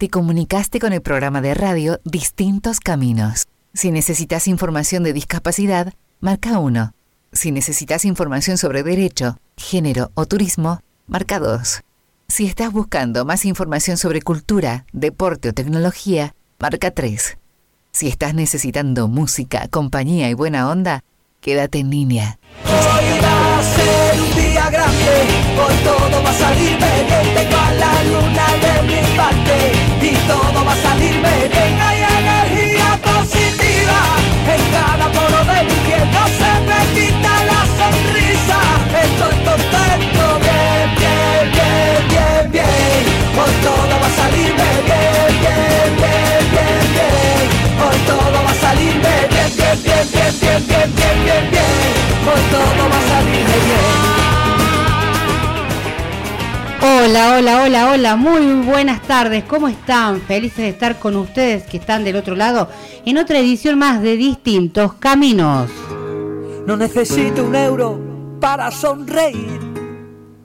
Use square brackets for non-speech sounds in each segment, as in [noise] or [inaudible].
Te comunicaste con el programa de radio Distintos Caminos. Si necesitas información de discapacidad, marca 1. Si necesitas información sobre derecho, género o turismo, marca 2. Si estás buscando más información sobre cultura, deporte o tecnología, marca 3. Si estás necesitando música, compañía y buena onda, quédate en línea. Hoy va a ser un día grande, hoy todo va a salir la luna de mi parte y todo va a salir bien, hay energía positiva en cada poro de mi piel, no se me quita la sonrisa, estoy contento, bien, bien, bien, bien, bien, hoy todo va a salir bien, bien, bien, bien, bien, hoy todo va a salir bien, bien, bien, bien, bien, bien, bien, bien, bien, hoy todo va a salir bien. Hola, hola, hola, hola, muy buenas tardes, ¿cómo están? Felices de estar con ustedes que están del otro lado en otra edición más de Distintos Caminos. No necesito un euro para sonreír.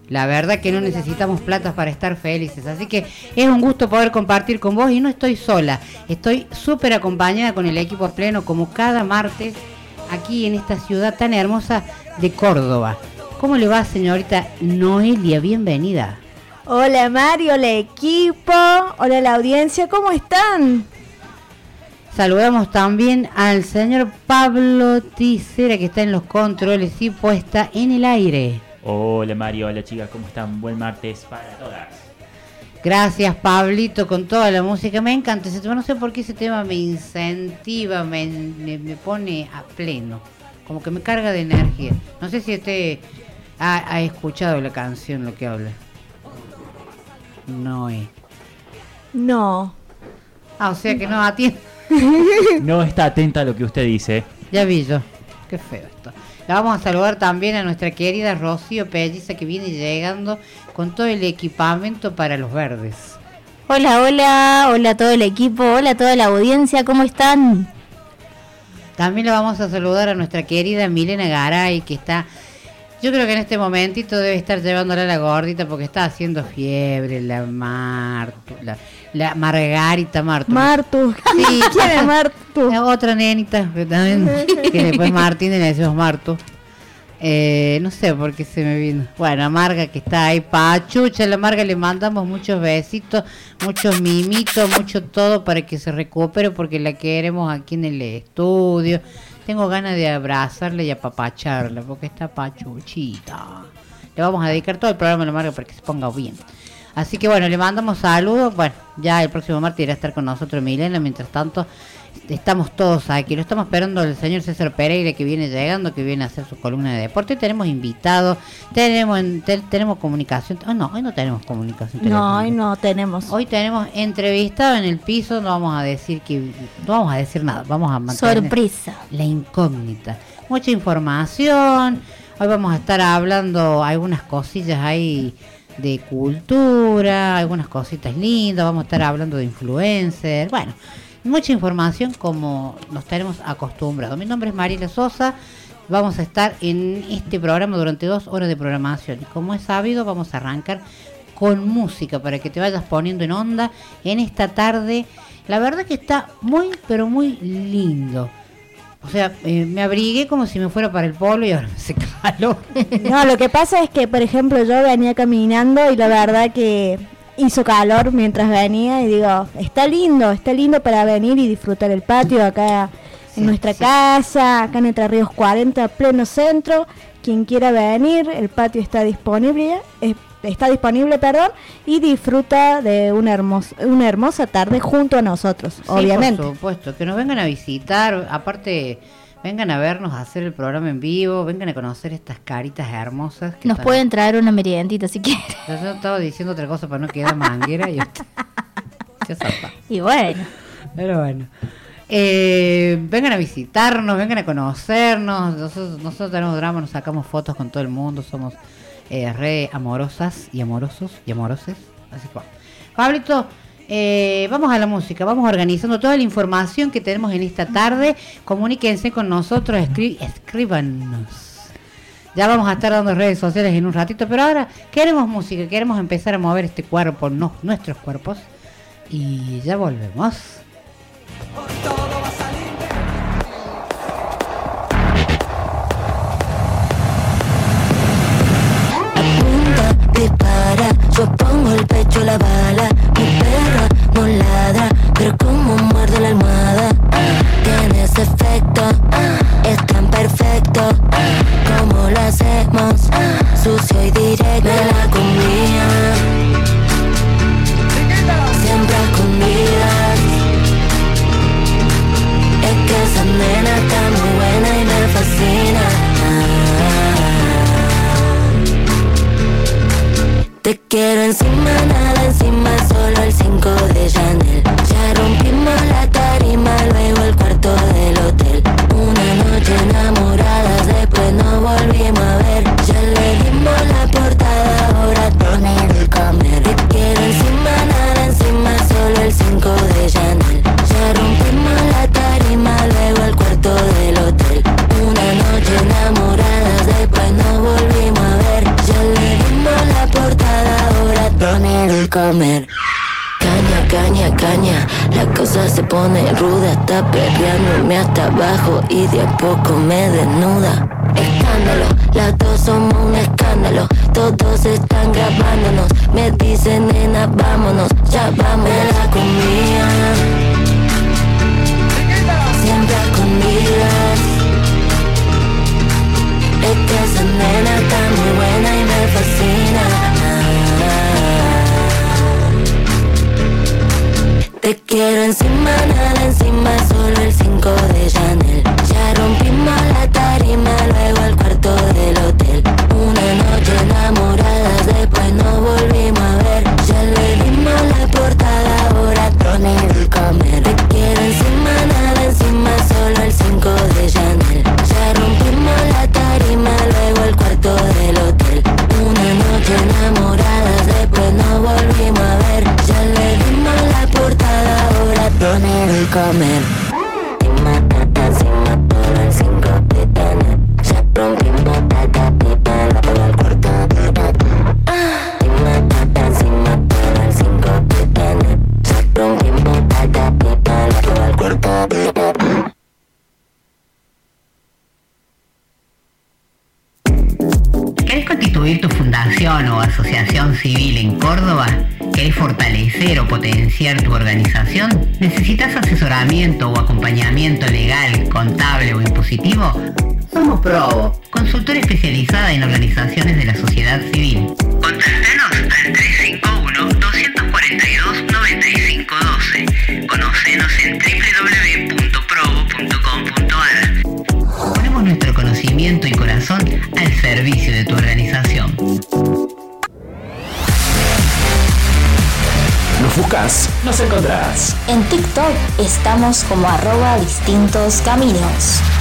La verdad que no necesitamos platas para estar felices, así que es un gusto poder compartir con vos y no estoy sola, estoy súper acompañada con el equipo pleno como cada martes aquí en esta ciudad tan hermosa de Córdoba. ¿Cómo le va señorita Noelia? Bienvenida. Hola Mario, hola equipo, hola la audiencia, ¿cómo están? Saludamos también al señor Pablo Ticera que está en los controles y puesta en el aire. Hola Mario, hola chicas, ¿cómo están? Buen martes para todas. Gracias Pablito con toda la música. Me encanta ese tema. No sé por qué ese tema me incentiva, me, me- me pone a pleno. Como que me carga de energía. No sé si usted ha, ha escuchado la canción, lo que habla. No es. No. Ah, o sea que no atiende. [laughs] No está atenta a lo que usted dice. Ya vi yo. Qué feo esto. La vamos a saludar también a nuestra querida Rocío Pelliza que viene llegando con todo el equipamiento para los verdes. Hola, hola, hola a todo el equipo, hola a toda la audiencia, ¿cómo están? También le vamos a saludar a nuestra querida Milena Garay, que está, yo creo que en este momentito debe estar llevándola a la gordita porque está haciendo fiebre, la Martu, la, la Margarita Martu. Martu. Sí. [laughs] ¿Quién es Martu? La otra nenita, que también, que después Martín le decimos Martu. Eh, no sé por qué se me vino. Bueno, Marga que está ahí, Pachucha, la Marga le mandamos muchos besitos, muchos mimitos, mucho todo para que se recupere porque la queremos aquí en el estudio. Tengo ganas de abrazarla y apapacharla porque está pachuchita. Le vamos a dedicar todo el programa a la Marga para que se ponga bien. Así que bueno, le mandamos saludos. Bueno, ya el próximo martes irá a estar con nosotros Milena. Mientras tanto, estamos todos aquí. Lo estamos esperando el señor César Pereira que viene llegando, que viene a hacer su columna de deporte. Tenemos invitados, tenemos te- tenemos comunicación. Ah, no, hoy no tenemos comunicación. No, hoy no tenemos. Hoy tenemos entrevistado en el piso. No vamos a decir que no vamos a decir nada. Vamos a mantener Sorpresa. la incógnita. Mucha información. Hoy vamos a estar hablando algunas cosillas ahí de cultura, algunas cositas lindas. Vamos a estar hablando de influencers. Bueno, mucha información como nos tenemos acostumbrados. Mi nombre es Mariela Sosa. Vamos a estar en este programa durante dos horas de programación. Y como es sabido, vamos a arrancar con música para que te vayas poniendo en onda en esta tarde. La verdad que está muy, pero muy lindo. O sea, eh, me abrigué como si me fuera para el polo y ahora me hace calor. No, lo que pasa es que, por ejemplo, yo venía caminando y la verdad que hizo calor mientras venía y digo, está lindo, está lindo para venir y disfrutar el patio acá Sí, en nuestra sí. casa, acá en Entre Ríos 40, pleno centro. Quien quiera venir, el patio está disponible, eh, está disponible, perdón, y disfruta de una hermosa, una hermosa tarde junto a nosotros, Sí, obviamente. Por supuesto, que nos vengan a visitar, aparte, vengan a vernos a hacer el programa en vivo, vengan a conocer estas caritas hermosas. que Nos están- pueden traer una meriendita si quieren. Yo, estaba diciendo otra cosa para no quedar manguera y usted-. [laughs] Y bueno, Pero bueno. Eh, vengan a visitarnos, vengan a conocernos. Nosotros, nosotros tenemos drama, nos sacamos fotos con todo el mundo. Somos eh, re amorosas y amorosos y amoroses. Así que bueno. Pablito, eh, vamos a la música. Vamos organizando toda la información que tenemos en esta tarde. Comuníquense con nosotros, escri-. Ya vamos a estar dando redes sociales en un ratito, pero ahora queremos música, queremos empezar a mover este cuerpo, no, nuestros cuerpos, y ya volvemos. dispara, yo pongo el pecho la bala, pero como muerde la almohada, tiene ese efecto, es tan perfecto, como lo hacemos, sucio y directo, me la comía, siempre a escondidas, es que esa nena está Te quiero encima, nada encima, solo el 5 de Chanel. Ya rompimos la tarima, luego el cuarto del hotel. Una noche enamoradas, después no volvimos a ver. Ya le dimos la portada, ahora poner el comer. Te quiero encima, nada encima, solo el 5 de Chanel. Caña, caña, caña, la cosa se pone ruda, está perreándome hasta abajo y de a poco me desnuda. Escándalo, las dos somos un escándalo, todos están grabándonos, me dicen nena vámonos, ya vamos la comida. Siempre a escondidas. Es nena está muy buena y me fascina. Te quiero encima, nada encima, solo el 5 de Chanel. Ya rompimos la tarima, luego al cuarto del hotel. Una noche enamoradas, después no volvimos a ver. Ya le dimos la portada, ahora poner el comer. Distintos caminos.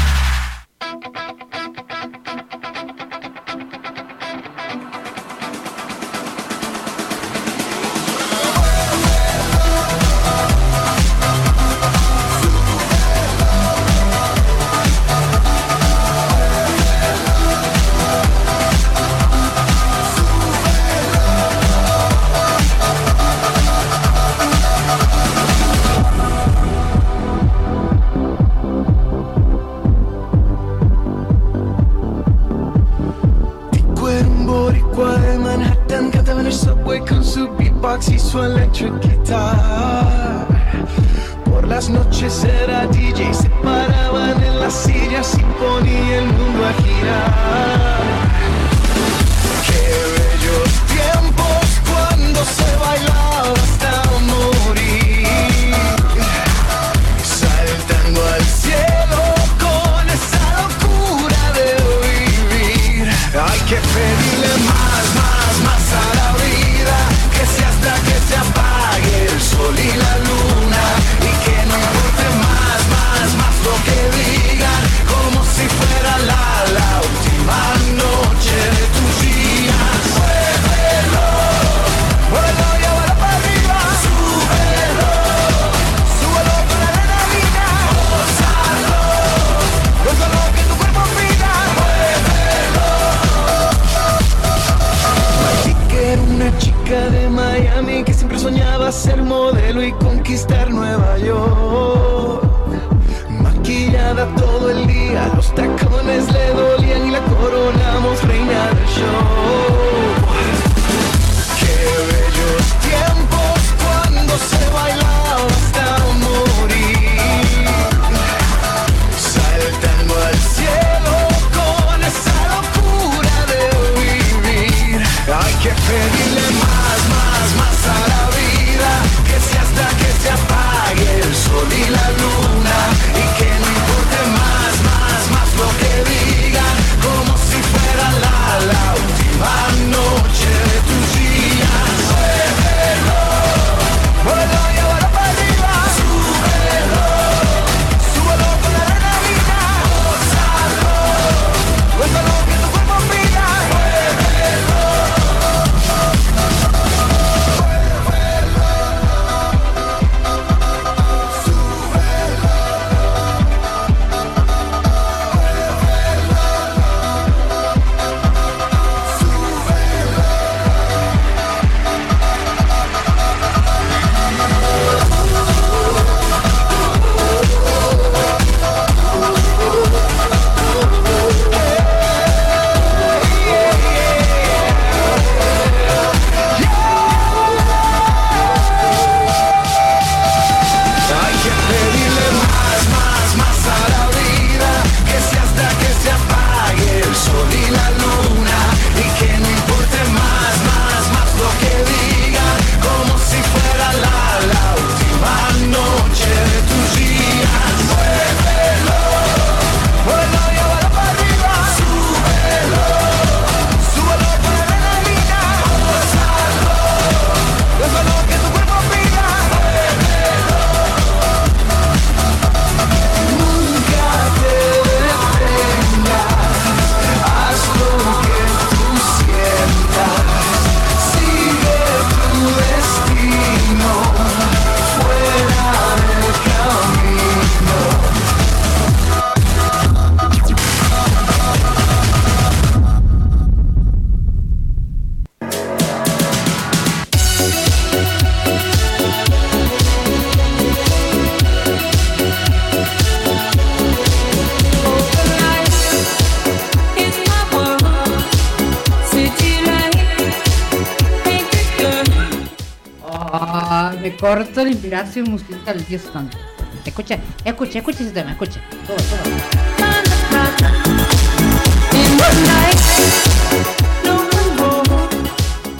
Cortó la inspiración musical, Dios santo. Escucha, escucha, escucha ese tema, escucha. Todo, todo.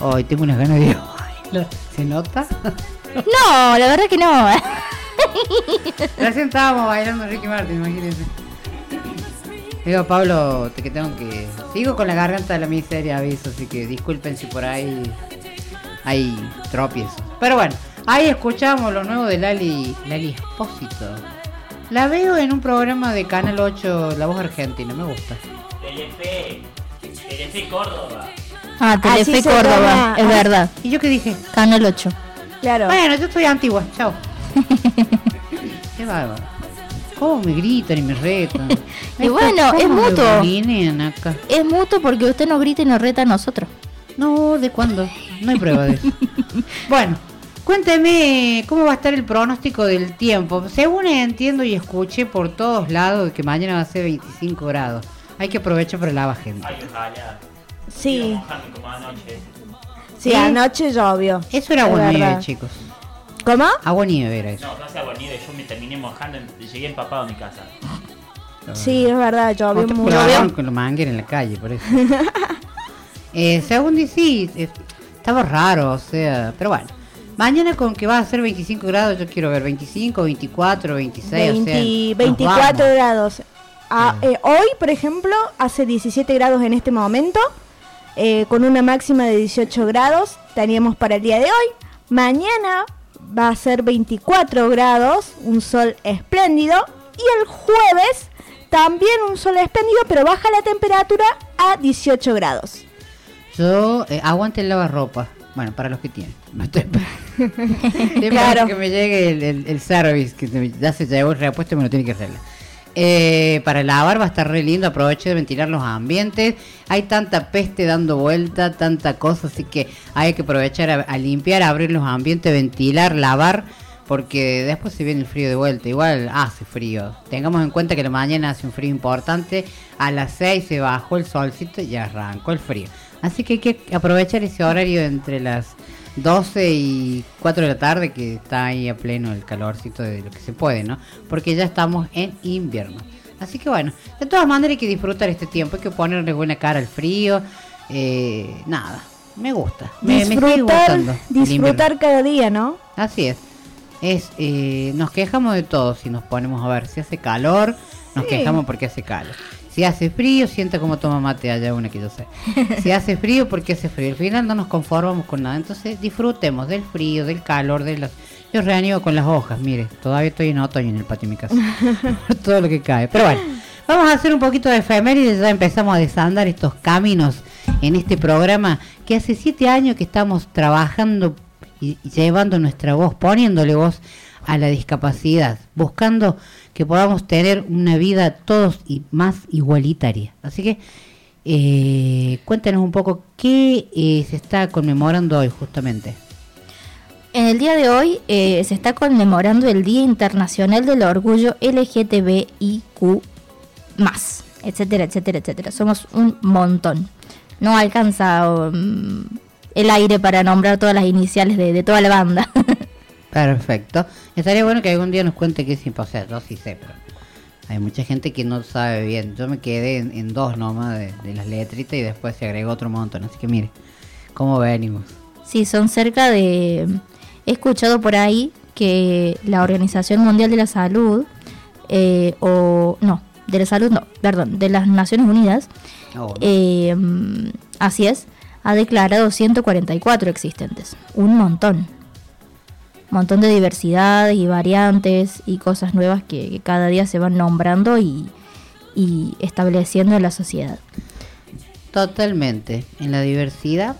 Hoy tengo unas ganas de. ¿Se nota? No, la verdad que no. Recién estábamos bailando Ricky Martin, imagínense. Digo, Pablo, te que tengo que. Sigo con la garganta de la miseria, aviso, así que disculpen si por ahí hay tropiezos. Pero bueno, ahí escuchamos lo nuevo de Lali, Lali Espósito. La veo en un programa de Canal 8, La Voz Argentina, me gusta. Telefe. Telefe Córdoba. Ah, Telefe Córdoba, es verdad. ¿Y yo qué dije? Canal 8. Claro. Bueno, yo estoy antigua, chao. [laughs] qué bárbaro. ¿Cómo me gritan y me retan? [laughs] Y bueno, ¿Cómo es mutuo. acá? Es mutuo porque usted nos grita y nos reta a nosotros. No, ¿de cuándo? No hay prueba de eso. [laughs] bueno, cuénteme cómo va a estar el pronóstico del tiempo. Según entiendo y escuché por todos lados que mañana va a ser 25 grados. Hay que aprovechar para lavar gente. Ay, ojalá. Sí, sí, anoche llovió. Eso era agua nieve, chicos. ¿Cómo? Agua nieve era eso. No, no sea bonito, yo me terminé mojando, y llegué empapado a mi casa. Sí, es verdad, llovió mucho. programa con los mangueros en la calle, por eso. [laughs] eh, según dice, sí, eh, estaba raro, o sea, pero bueno. Mañana con que va a ser 25 grados, yo quiero ver 25, 24, 26, o sea, 20 nos 24 vamos. grados. Ah, Sí. eh, hoy, por ejemplo, hace 17 grados en este momento, eh, con una máxima de 18 grados, teníamos para el día de hoy. Mañana va a ser 24 grados, un sol espléndido. Y el jueves también un sol espléndido, pero baja la temperatura a 18 grados. Yo eh, aguante el lavarropa. Bueno, para los que tienen. [laughs] No estoy Claro. que me llegue el, el- el service, que ya se llevó el repuesto y me lo tiene que arreglar. Eh, para lavar va a estar re lindo, aproveche de ventilar los ambientes. Hay tanta peste dando vuelta, tanta cosa, así que hay que aprovechar a, a limpiar, a abrir los ambientes, ventilar, lavar, porque después se viene el frío de vuelta. Igual hace frío. Tengamos en cuenta que la mañana hace un frío importante, a las 6 se bajó el solcito y arrancó el frío. Así que hay que aprovechar ese horario entre las 12 y 4 de la tarde que está ahí a pleno el calorcito de lo que se puede, ¿no? Porque ya estamos en invierno. Así que bueno, de todas maneras hay que disfrutar este tiempo, hay que ponerle buena cara al frío. eh, nada, me gusta. Me, me sigue disfrutar, gustando disfrutar cada día, ¿no? Así es. Es, eh, nos quejamos de todo si nos ponemos a ver si hace calor, nos Sí. quejamos porque hace calor. Si hace frío, sienta como toma mate allá una que yo sé. Si hace frío, porque hace frío. Al final no nos conformamos con nada. Entonces disfrutemos del frío, del calor, de las... Yo reaniego con las hojas, mire, todavía estoy en otoño en el patio de mi casa. [laughs] Todo lo que cae. Pero bueno, vamos a hacer un poquito de efemérides, ya empezamos a desandar estos caminos en este programa que hace siete años que estamos trabajando y llevando nuestra voz, poniéndole voz a la discapacidad, buscando que podamos tener una vida todos y más igualitaria. Así que eh, cuéntanos un poco qué eh, se está conmemorando hoy justamente. En el día de hoy eh, se está conmemorando el Día Internacional del Orgullo LGTBIQ, etcétera, etcétera, etcétera. Somos un montón. No alcanza um, el aire para nombrar todas las iniciales de toda la banda. [laughs] Perfecto. Estaría bueno que algún día nos cuente qué es imposible. Yo sí sé, pero hay mucha gente que no sabe bien. Yo me quedé en, en dos nomás de, de las letritas y después se agregó otro montón. Así que mire, cómo venimos. Sí, son cerca de... He escuchado por ahí que la Organización Mundial de la Salud, eh, o no, de la salud no, perdón, de las Naciones Unidas, Oh, eh, así es, ha declarado 144 existentes. Un montón. Montón de diversidades y variantes y cosas nuevas que, cada día se van nombrando y, estableciendo en la sociedad. Totalmente. En la diversidad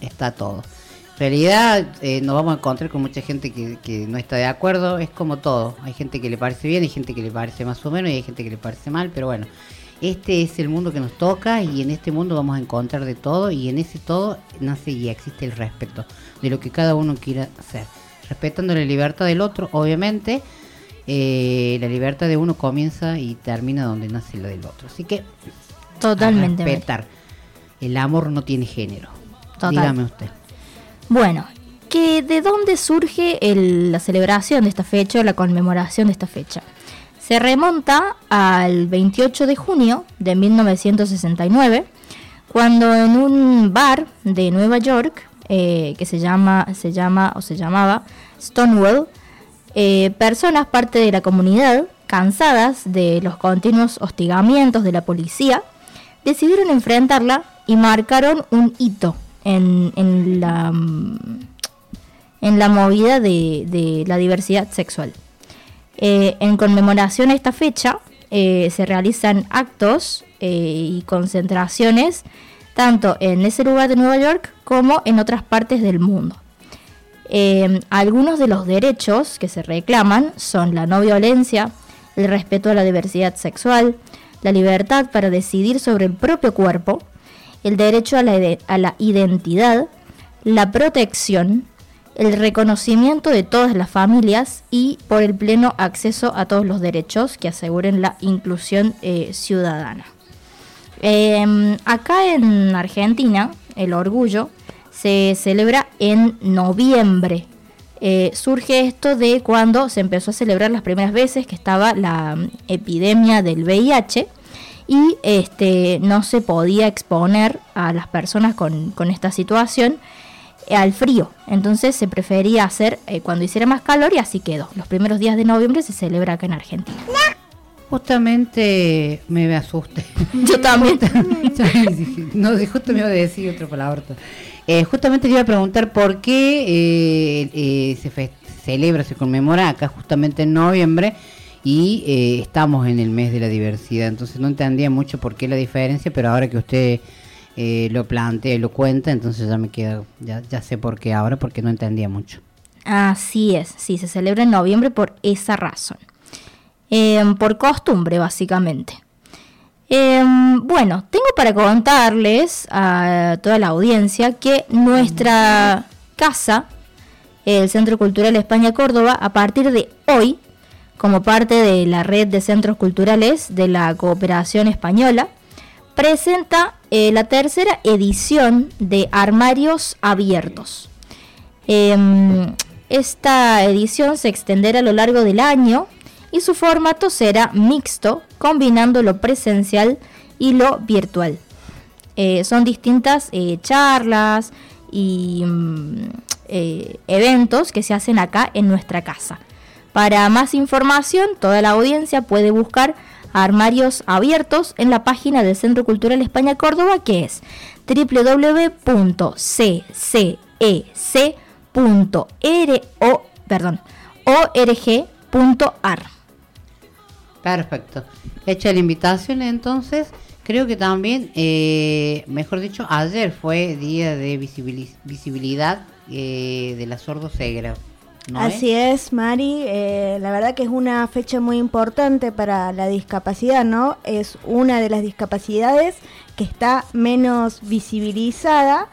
está todo. En realidad eh, nos vamos a encontrar con mucha gente que, que no está de acuerdo. Es como todo. Hay gente que le parece bien, hay gente que le parece más o menos y hay gente que le parece mal. Pero bueno, este es el mundo que nos toca y en este mundo vamos a encontrar de todo y en ese todo nace y existe el respeto de lo que cada uno quiera hacer. Respetando la libertad del otro, obviamente. eh, la libertad de uno comienza y termina donde nace la del otro. Así que Totalmente. a respetar. El amor no tiene género. Total. Dígame usted. Bueno, que de dónde surge el- la celebración de esta fecha o la conmemoración de esta fecha. Se remonta al 28 de junio de 1969, cuando en un bar de Nueva York, eh, que se llama, se llama o se llamaba Stonewall, eh, personas parte de la comunidad, cansadas de los continuos hostigamientos de la policía, decidieron enfrentarla y marcaron un hito en, en la, mm, en la movida de, de la diversidad sexual. Eh, en conmemoración a esta fecha se realizan actos y concentraciones tanto en ese lugar de Nueva York como en otras partes del mundo. Eh, algunos de los derechos que se reclaman son la no violencia, el respeto a la diversidad sexual, la libertad para decidir sobre el propio cuerpo, el derecho a la, ide- a la identidad, la protección, el reconocimiento de todas las familias y por el pleno acceso a todos los derechos que aseguren la inclusión eh, ciudadana. Eh, acá en Argentina, el orgullo se celebra en noviembre. Eh, surge esto de cuando se empezó a celebrar las primeras veces que estaba la mm, epidemia del VIH y este, no se podía exponer a las personas con, esta situación eh, al frío. Entonces se prefería hacer eh, cuando hiciera más calor y así quedó. Los primeros días de noviembre se celebra acá en Argentina. Justamente me asusté. [laughs] Yo también. [laughs] no, justo me iba a decir otra palabra. Eh, justamente te iba a preguntar por qué eh, eh, se celebra, se conmemora acá justamente en noviembre y eh, estamos en el mes de la diversidad. Entonces no entendía mucho por qué la diferencia, pero ahora que usted eh, lo plantea y lo cuenta, entonces ya me queda, ya, ya sé por qué ahora, porque no entendía mucho. Así es, sí, se celebra en noviembre por esa razón. Em, por costumbre, básicamente. Em, bueno, tengo para contarles a toda la audiencia que nuestra casa, el Centro Cultural España Córdoba, a partir de hoy, como parte de la red de centros culturales de la cooperación española, presenta eh, la tercera edición de Armarios Abiertos. Em, esta edición se extenderá a lo largo del año y su formato será mixto, combinando lo presencial y lo virtual. Eh, son distintas eh, charlas y mm, eh, eventos que se hacen acá en nuestra casa. Para más información, toda la audiencia puede buscar armarios abiertos en la página del Centro Cultural España Córdoba, que es www.ccec.ro, perdón, org.ar. Perfecto. Hecha la invitación, entonces, creo que también, eh, mejor dicho, ayer fue día de visibili- visibilidad eh, de la sordocegra. ¿no Así es, Mari. eh, la verdad que es una fecha muy importante para la discapacidad, ¿no? Es una de las discapacidades que está menos visibilizada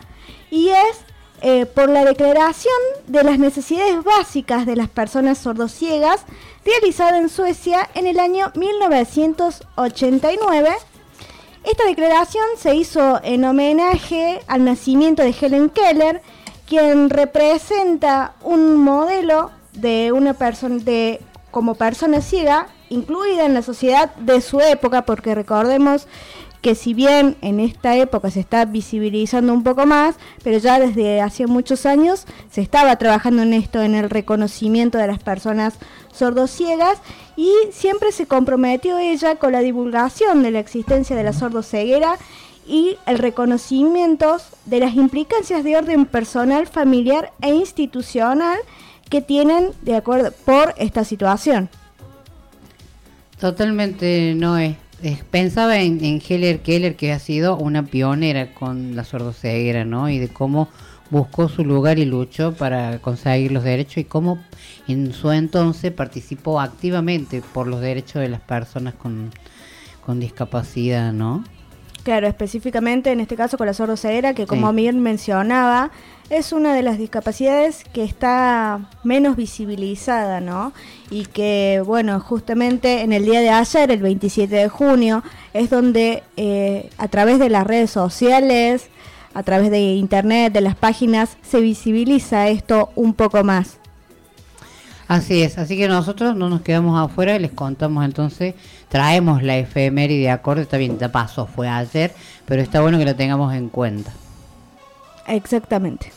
y es por la declaración de las necesidades básicas de las personas sordociegas realizada en Suecia en el año 1989. Esta declaración se hizo en homenaje al nacimiento de Helen Keller, quien representa un modelo de una persona de como persona ciega incluida en la sociedad de su época, porque recordemos que si bien en esta época se está visibilizando un poco más, pero ya desde hace muchos años se estaba trabajando en esto, en el reconocimiento de las personas sordociegas y siempre se comprometió ella con la divulgación de la existencia de la sordoceguera y el reconocimiento de las implicancias de orden personal, familiar e institucional que tienen de acuerdo por esta situación. Totalmente no es. es- pensaba en, en Heller Keller, que ha sido una pionera con la sordoceguera, ¿no? Y de cómo buscó su lugar y luchó para conseguir los derechos y cómo en su entonces participó activamente por los derechos de las personas con, con discapacidad, ¿no? Claro, específicamente en este caso con la sordoceguera, que como Sí. bien mencionaba, es una de las discapacidades que está menos visibilizada, ¿no? Y que, bueno, justamente en el día de ayer, el 27 de junio, es donde eh, a través de las redes sociales, a través de internet, de las páginas, se visibiliza esto un poco más. Así es, así que nosotros no nos quedamos afuera y les contamos entonces, traemos la efeméride de acorde, está bien, de paso fue ayer, pero está bueno que lo tengamos en cuenta. Exactamente.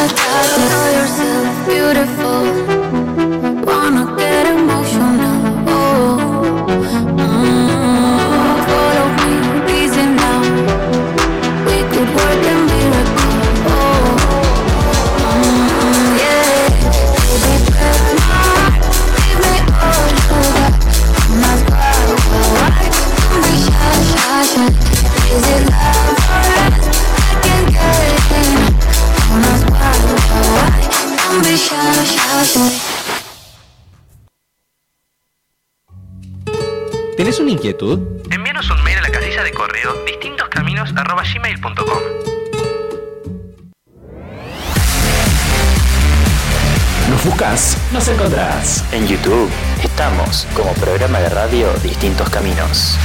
da da Know yourself beautiful inquietud? Envíanos un mail a la casilla de correo distintoscaminos.gmail.com Nos buscas, nos encontrás. En YouTube estamos como programa de radio Distintos Caminos.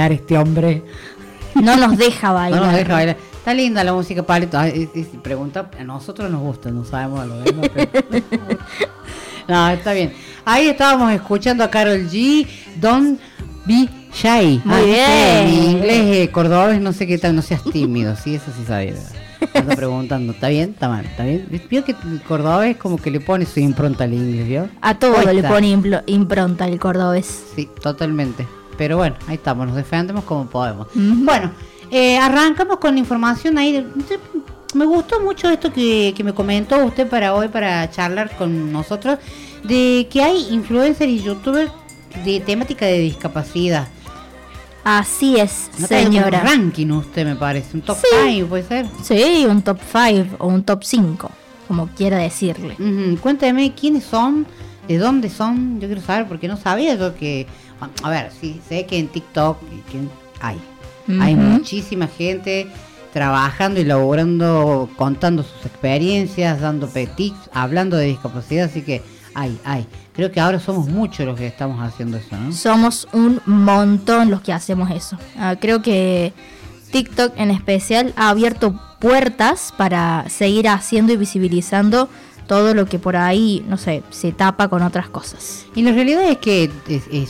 Bailar este hombre. No nos deja bailar. [laughs] No nos deja bailar. Está linda la música, si pregunta, a nosotros nos gusta, no sabemos a lo demás. pero- [laughs] no, está bien. Ahí estábamos escuchando a Carol G. Be shy. Muy Ah, bien. Mi inglés eh, cordobés, no sé qué tal, no seas tímido. Sí, eso sí sabía. Ando preguntando, ¿está bien? ¿Está mal? ¿Está bien? Vio que el cordobés como que le pone su impronta al inglés, ¿vio? A todo le pone impronta el cordobés. Sí, totalmente. Pero bueno, ahí estamos, nos defendemos como podemos. Bueno, eh, arrancamos con la información ahí. me gustó mucho esto que, que me comentó usted para hoy, para charlar con nosotros, de que hay influencers y youtubers de temática de discapacidad. Así es, No señora. Un ranking usted me parece, un top Sí. 5 puede ser. Sí, un top 5 o un top 5, como quiera decirle. Ujú, Cuénteme quiénes son, de dónde son, yo quiero saber porque no sabía yo que, a ver, sí, sé que en TikTok que hay, hay muchísima gente trabajando y laborando, contando sus experiencias, dando tips, hablando de discapacidad, así que hay, hay. Creo que ahora somos muchos los que estamos haciendo eso, ¿no? Somos un montón los que hacemos eso. Ah, creo que TikTok en especial ha abierto puertas para seguir haciendo y visibilizando todo lo que por ahí, no sé, se tapa con otras cosas. Y la realidad es que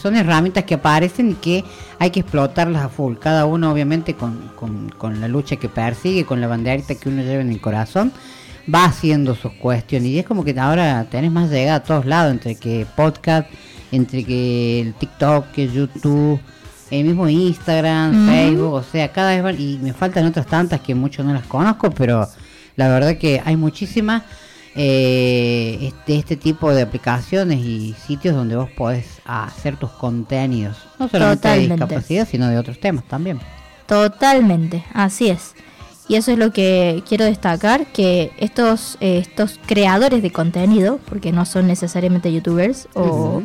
son herramientas que aparecen y que hay que explotarlas a full. Cada uno obviamente con, con- con la lucha que persigue, con la banderita que uno lleva en el corazón, va haciendo sus cuestiones. Y es como que ahora tenés más llegada a todos lados, entre que podcast, entre que el TikTok, que YouTube, el mismo Instagram. Facebook, o sea, cada vez van, y me faltan otras tantas que muchos no las conozco, pero la verdad que hay muchísimas eh, este, este tipo de aplicaciones y sitios donde vos podés hacer tus contenidos, no solamente Totalmente. de discapacidad, sino de otros temas también. Totalmente, así es. Y eso es lo que quiero destacar, que estos, eh, estos creadores de contenido, porque no son necesariamente youtubers o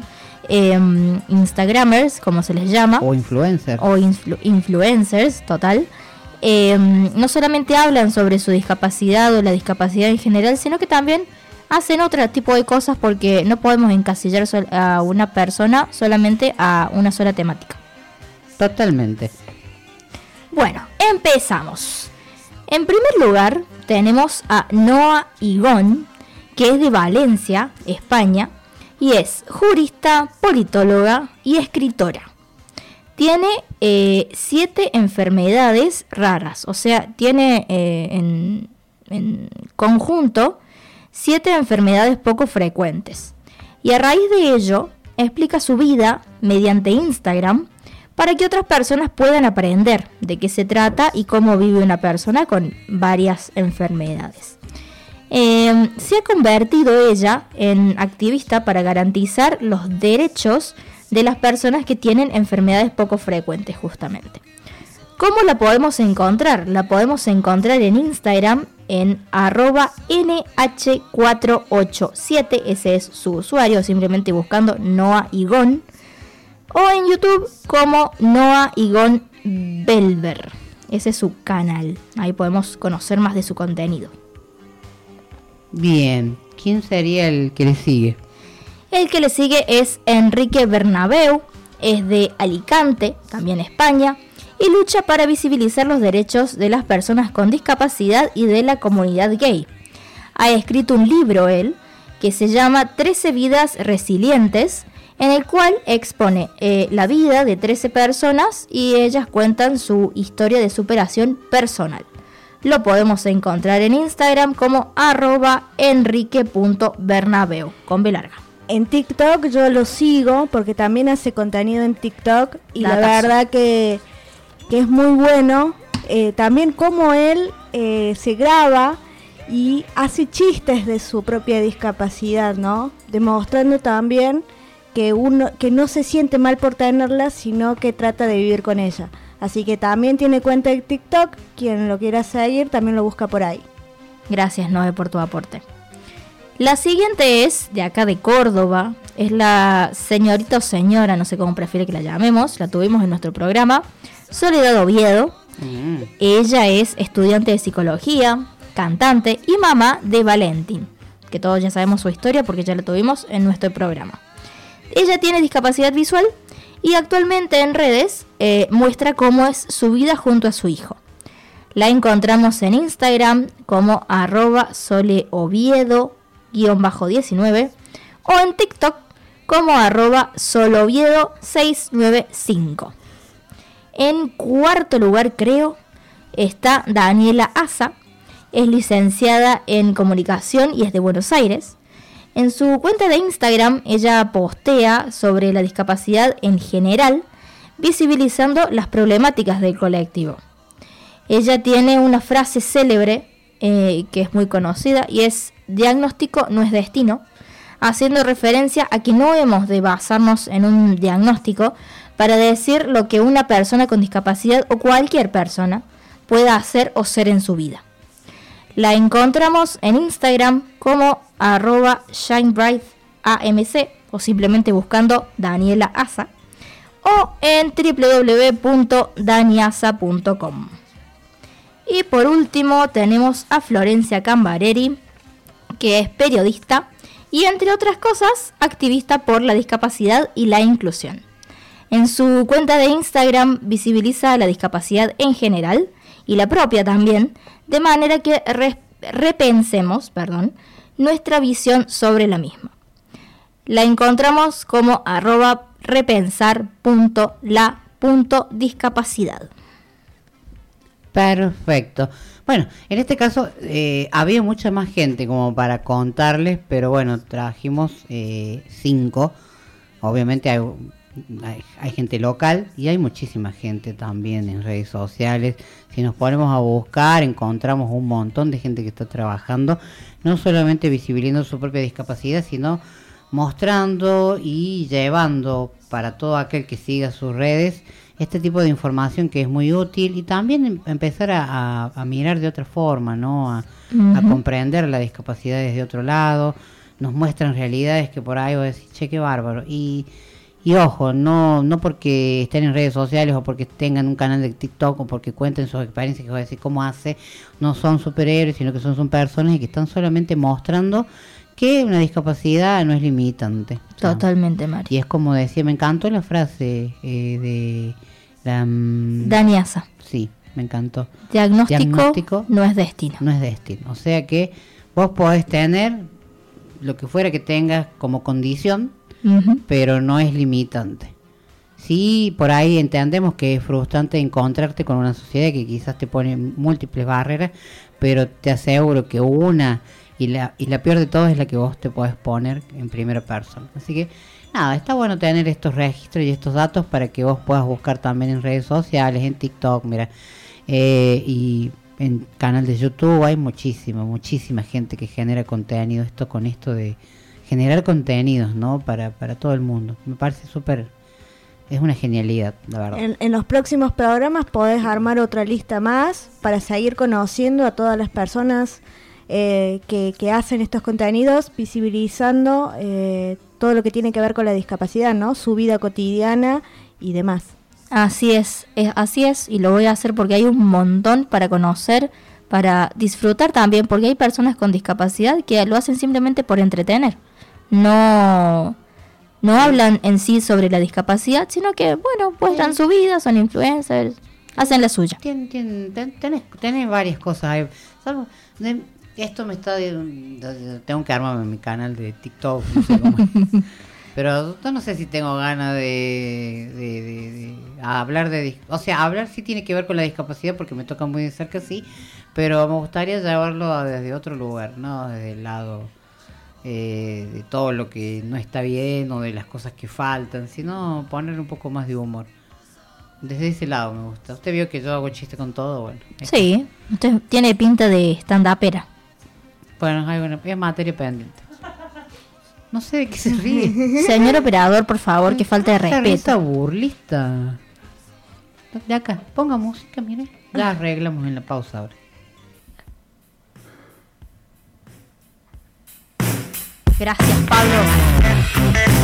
em, instagramers, como se les llama, O influencer. o influ- influencers, total, em, no solamente hablan sobre su discapacidad o la discapacidad en general, sino que también hacen otro tipo de cosas porque no podemos encasillar a una persona solamente a una sola temática. Totalmente. Bueno, empezamos. En primer lugar, tenemos a Noa Igón, que es de Valencia, España, y es jurista, politóloga y escritora. Tiene eh, siete enfermedades raras, o sea, tiene eh, en, conjunto siete enfermedades poco frecuentes. Y a raíz de ello, explica su vida mediante Instagram para que otras personas puedan aprender de qué se trata y cómo vive una persona con varias enfermedades. Eh, se ha convertido ella en activista para garantizar los derechos de las personas que tienen enfermedades poco frecuentes justamente. ¿Cómo la podemos encontrar? La podemos encontrar en Instagram en arroba nh487, ese es su usuario, simplemente buscando Noah Igón, o en YouTube como Noah Igón Belver, ese es su canal, ahí podemos conocer más de su contenido. Bien, ¿quién sería el que le sigue? El que le sigue es Enrique Bernabeu, es de Alicante, también España, y lucha para visibilizar los derechos de las personas con discapacidad y de la comunidad gay. Ha escrito un libro él que se llama 13 vidas resilientes, en el cual expone eh, la vida de 13 personas y ellas cuentan su historia de superación personal. Lo podemos encontrar en Instagram como arroba enrique.bernabeu, con B. En TikTok yo lo sigo porque también hace contenido en TikTok y la verdad que, que es muy bueno. Eh, también como él eh, se graba y hace chistes de su propia discapacidad, ¿no? Demostrando también que uno que no se siente mal por tenerla, sino que trata de vivir con ella. Así que también tiene cuenta de TikTok, quien lo quiera seguir también lo busca por ahí. Gracias, Noé, por tu aporte. La siguiente es de acá de Córdoba. Es la señorita o señora, no sé cómo prefiere que la llamemos. La tuvimos en nuestro programa. Soledad Oviedo. Ella es estudiante de psicología, cantante y mamá de Valentín. Que todos ya sabemos su historia porque ya la tuvimos en nuestro programa. Ella tiene discapacidad visual y actualmente en redes eh, muestra cómo es su vida junto a su hijo. La encontramos en Instagram como arroba soleoviedo-19 o en TikTok como arroba soloviedo695. En cuarto lugar creo está Daniela Asa, es licenciada en comunicación y es de Buenos Aires. En su cuenta de Instagram ella postea sobre la discapacidad en general, visibilizando las problemáticas del colectivo. Ella tiene una frase célebre eh, que es muy conocida y es diagnóstico no es destino, haciendo referencia a que no hemos de basarnos en un diagnóstico para decir lo que una persona con discapacidad o cualquier persona pueda hacer o ser en su vida. La encontramos en Instagram como arroba shinebrightamc o simplemente buscando Daniela Asa o en www.daniasa.com. Y por último tenemos a Florencia Cambareri, que es periodista y entre otras cosas activista por la discapacidad y la inclusión. En su cuenta de Instagram visibiliza la discapacidad en general y la propia también, de manera que re- repensemos perdón, nuestra visión sobre la misma. La encontramos como arroba repensar.la.discapacidad. Perfecto. Bueno, en este caso eh, había mucha más gente como para contarles, pero bueno, trajimos eh, cinco. Obviamente hay, hay, hay gente local y hay muchísima gente también en redes sociales. Si nos ponemos a buscar, encontramos un montón de gente que está trabajando, no solamente visibilizando su propia discapacidad, sino mostrando y llevando para todo aquel que siga sus redes este tipo de información que es muy útil y también em- empezar a, a- a mirar de otra forma, ¿no? A, a comprender la discapacidad desde otro lado. Nos muestran realidades que por ahí vos decís, che, qué bárbaro. Y, y ojo, no, no porque estén en redes sociales o porque tengan un canal de TikTok o porque cuenten sus experiencias, que vos decís cómo hace, no son superhéroes, sino que son, son personas y que están solamente mostrando que una discapacidad no es limitante. Totalmente, Mari. Y es como decía, me encantó la frase eh, de la... mm, Daniasa. Sí, me encantó. Diagnóstico, no es destino. No es destino. O sea que vos podés tener lo que fuera que tengas como condición, pero no es limitante. Sí, por ahí entendemos que es frustrante encontrarte con una sociedad que quizás te pone múltiples barreras, pero te aseguro que una y la, y la peor de todas es la que vos te podés poner en primera persona. Así que nada, está bueno tener estos registros y estos datos para que vos puedas buscar también en redes sociales, en TikTok, mira, eh, y en canal de YouTube hay muchísima, muchísima gente que genera contenido, esto con esto de generar contenidos, ¿no? Para, para todo el mundo. Me parece súper, es una genialidad, la verdad. En, en los próximos programas podés armar otra lista más para seguir conociendo a todas las personas eh, que, que hacen estos contenidos, visibilizando eh, todo lo que tiene que ver con la discapacidad, ¿no? Su vida cotidiana y demás. Así es, es- así es, y lo voy a hacer porque hay un montón para conocer, para disfrutar también, porque hay personas con discapacidad que lo hacen simplemente por entretener. No, no hablan en sí sobre la discapacidad, sino que, bueno, muestran su vida, son influencers, hacen la suya. Tien- tien- ten- tenés, tenés varias cosas. Salvo- de- esto me está... de- tengo que armarme mi canal de TikTok, no sé cómo es. [laughs] Pero yo no sé si tengo ganas de, de- de- de hablar de... O sea, hablar sí tiene que ver con la discapacidad porque me toca muy de cerca, sí. Pero me gustaría llevarlo a- desde otro lugar, ¿no? Desde el lado eh, de todo lo que no está bien o de las cosas que faltan, sino poner un poco más de humor. Desde ese lado me gusta. Usted vio que yo hago chiste con todo, bueno. Sí, usted tiene pinta de stand-upera. Bueno, hay una, es materia pendiente. No sé de qué se ríe. [laughs] Señor operador, por favor, que falta de respeto. burlista. De acá, ponga música, mire. Ya arreglamos en la pausa ahora. Gracias, Pablo.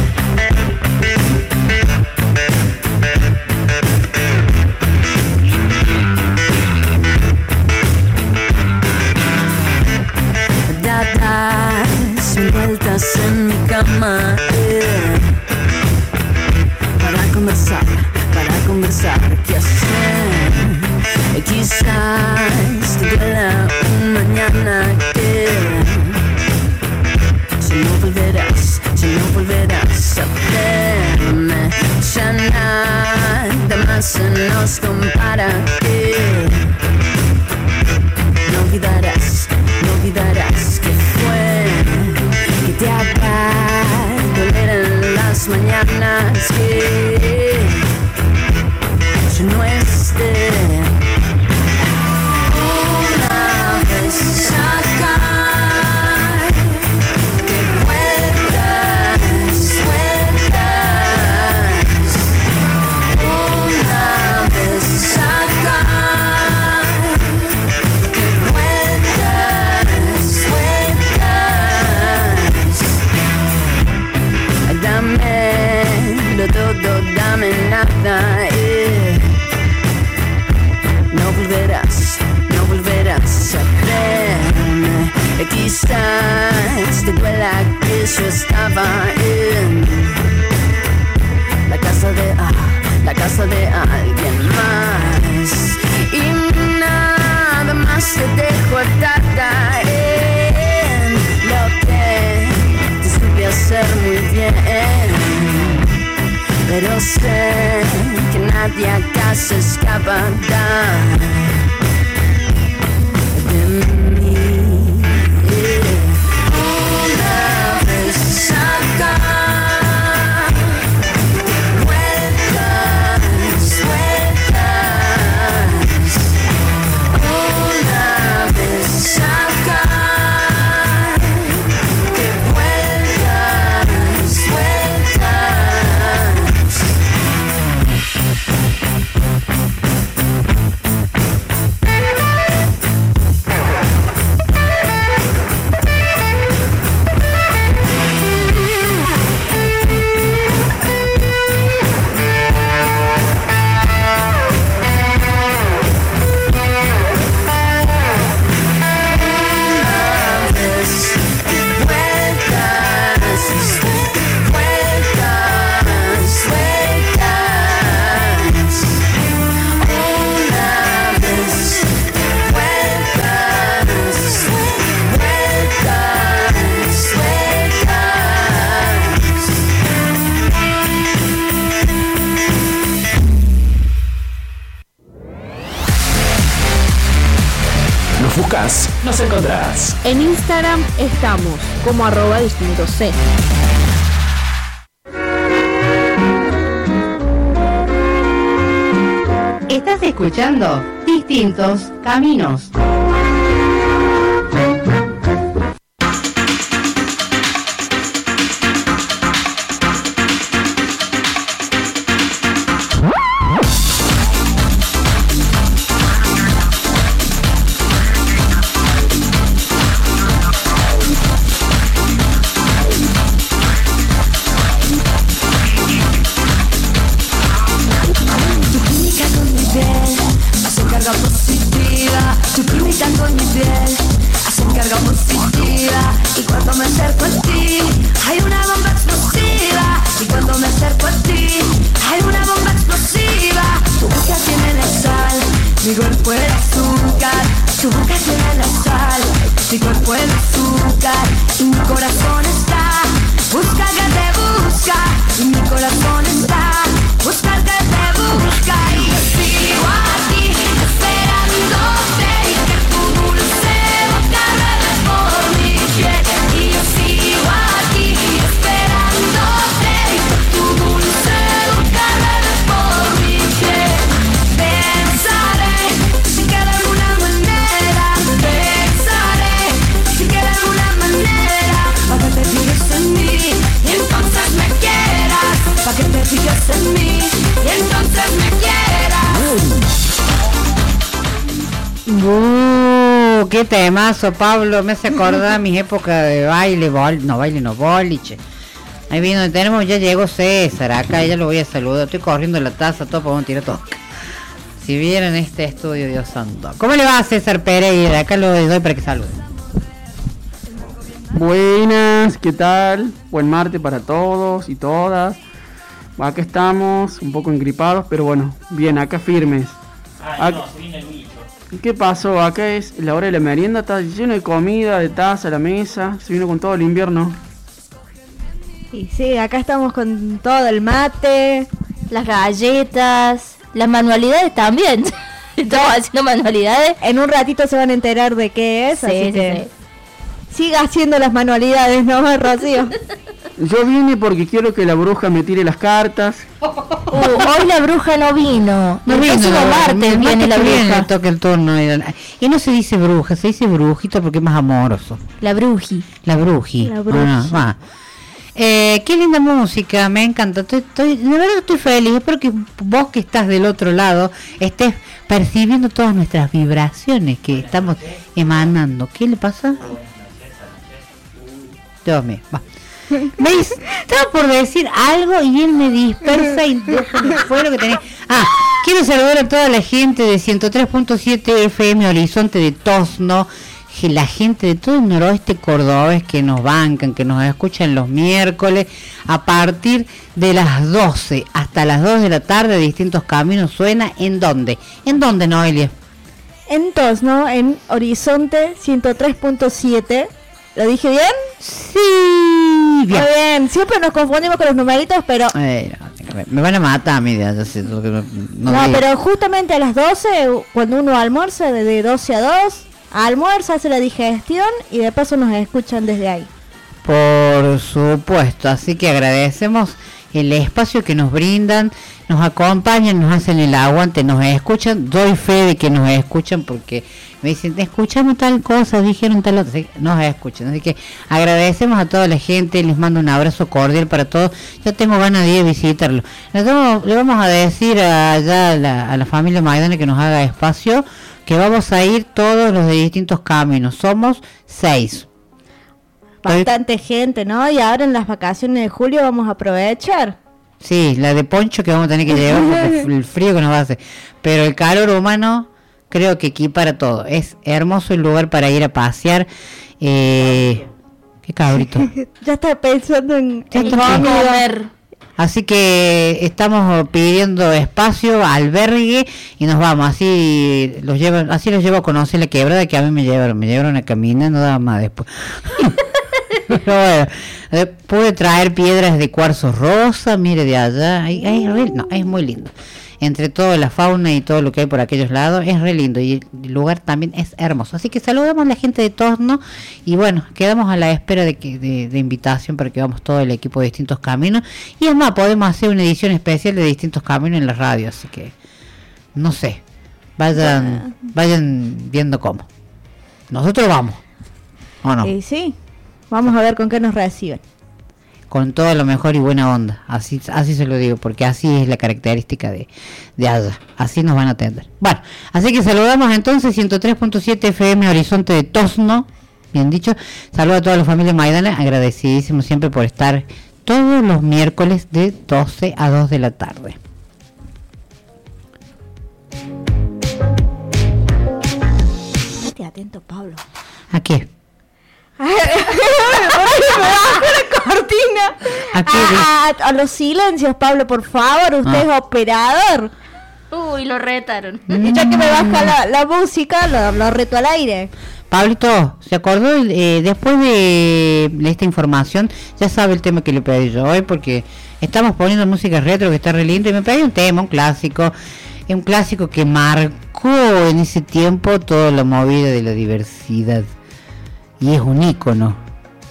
Como arroba distinto C. Estás escuchando Distintos Caminos. Temazo, Pablo. Me hace acordar mis épocas de baile, bol, no baile, no boliche. Ahí vino, tenemos, ya llegó César, acá ya lo voy a saludar. Estoy corriendo la taza, todo para tirar todo. Si vieran este estudio, Dios santo. ¿Cómo le va a César Pereira? Acá lo doy para que salude. Buenas, ¿qué tal? Buen martes para todos y todas. Acá estamos, un poco engripados, pero bueno, bien, acá firmes. Ah, ¿Qué pasó? Acá es la hora de la merienda, está lleno de comida, de taza, la mesa. Se vino con todo el invierno. Y sí, acá estamos con todo el mate. Las galletas, las manualidades también. [laughs] Estamos haciendo manualidades. En un ratito se van a enterar de qué es, Sí, así sí, que siga haciendo las manualidades, ¿no, Rocío? [laughs] Yo vine porque quiero que la bruja me tire las cartas. [laughs] Uh, hoy la bruja no vino. No el viene, próximo martes viene la que viene bruja. le toca el turno. Y, no se dice bruja, se dice brujito porque es más amoroso. La bruji. La bruji. La bruji. Ah, va. Eh, qué linda música, me encanta. Estoy, estoy, de verdad estoy feliz. Espero que vos que estás del otro lado estés percibiendo todas nuestras vibraciones que estamos emanando. ¿Qué le pasa? Dios mío, va. [laughs] ¿Veis? Estaba por decir algo y él me dispersa y fuera lo que tenía. Ah, quiero saludar a toda la gente de 103.7 FM Horizonte de Tosno, que la gente de todo el noroeste cordobés que nos bancan, que nos escuchan los miércoles a partir de las 12 hasta las 2 de la tarde, distintos caminos suena. ¿En dónde? ¿En dónde, Noelia? Entonces, ¿no? En Horizonte 103.7. ¿Lo dije bien? Sí, bien. Muy bien. Siempre nos confundimos con los numeritos, pero Eh, no, Me van a matar a mí no, no pero justamente a las 12, cuando uno almuerza, de- de 12 a 2, almuerza, hace la digestión y de paso nos escuchan desde ahí. Por supuesto, así que agradecemos el espacio que nos brindan, nos acompañan, nos hacen el aguante, nos escuchan, doy fe de que nos escuchan porque me dicen, escuchamos tal cosa, dijeron tal otra, nos escuchan, así que agradecemos a toda la gente, les mando un abrazo cordial para todos, yo tengo ganas de ir a visitarlo. Le vamos a decir allá a la, a la familia Maidana que nos haga espacio, que vamos a ir todos los de distintos caminos, somos seis. Bastante gente, ¿no? Y ahora en las vacaciones de julio vamos a aprovechar. Sí, la de poncho que vamos a tener que llevar porque [laughs] el frío que nos va a hacer. Pero el calor humano creo que equipara todo. Es hermoso el lugar para ir a pasear. Eh, qué cabrito. [laughs] ya está pensando en, en comida. Así que estamos pidiendo espacio, albergue y nos vamos. Así los llevo, así los llevo a conocer la quebrada que a mí me llevaron. Me llevaron a caminar, no daba más después. [laughs] [laughs] Bueno, eh, pude traer piedras de cuarzo rosa, mire de allá. Ay, ay, re- no, es muy lindo. Entre toda la fauna y todo lo que hay por aquellos lados, es re lindo y el lugar también es hermoso. Así que saludamos a la gente de Tosno y bueno, quedamos a la espera de, que, de, de invitación para que vamos todo el equipo de distintos caminos. Y es más, podemos hacer una edición especial de distintos caminos en la radio, así que no sé, vayan, vayan viendo cómo. Nosotros vamos, ¿o no? Y sí, vamos a ver con qué nos reciben. con todo lo mejor y buena onda. Así, así se lo digo, porque así es la característica de, de allá. Así nos van a atender. Bueno, así que saludamos entonces 103.7 FM Horizonte de Tosno. Bien dicho. Saludo a toda la familia Maidana. Agradecidísimo siempre por estar todos los miércoles de 12 a 2 de la tarde. Estate atento, Pablo. ¿A qué? Me bajó la cortina. ¿A qué? A, a- a los silencios, Pablo, por favor. Usted Ah. es operador. Uy, lo retaron. Ya que me baja la, la música, lo, lo reto al aire. Pablito, ¿se acordó? Eh, después de, de esta información, ya sabe el tema que le pedí yo hoy, porque estamos poniendo música retro que está re lindo, y me pedí un tema, un clásico, un clásico que marcó en ese tiempo toda la movida de la diversidad. Y es un ícono.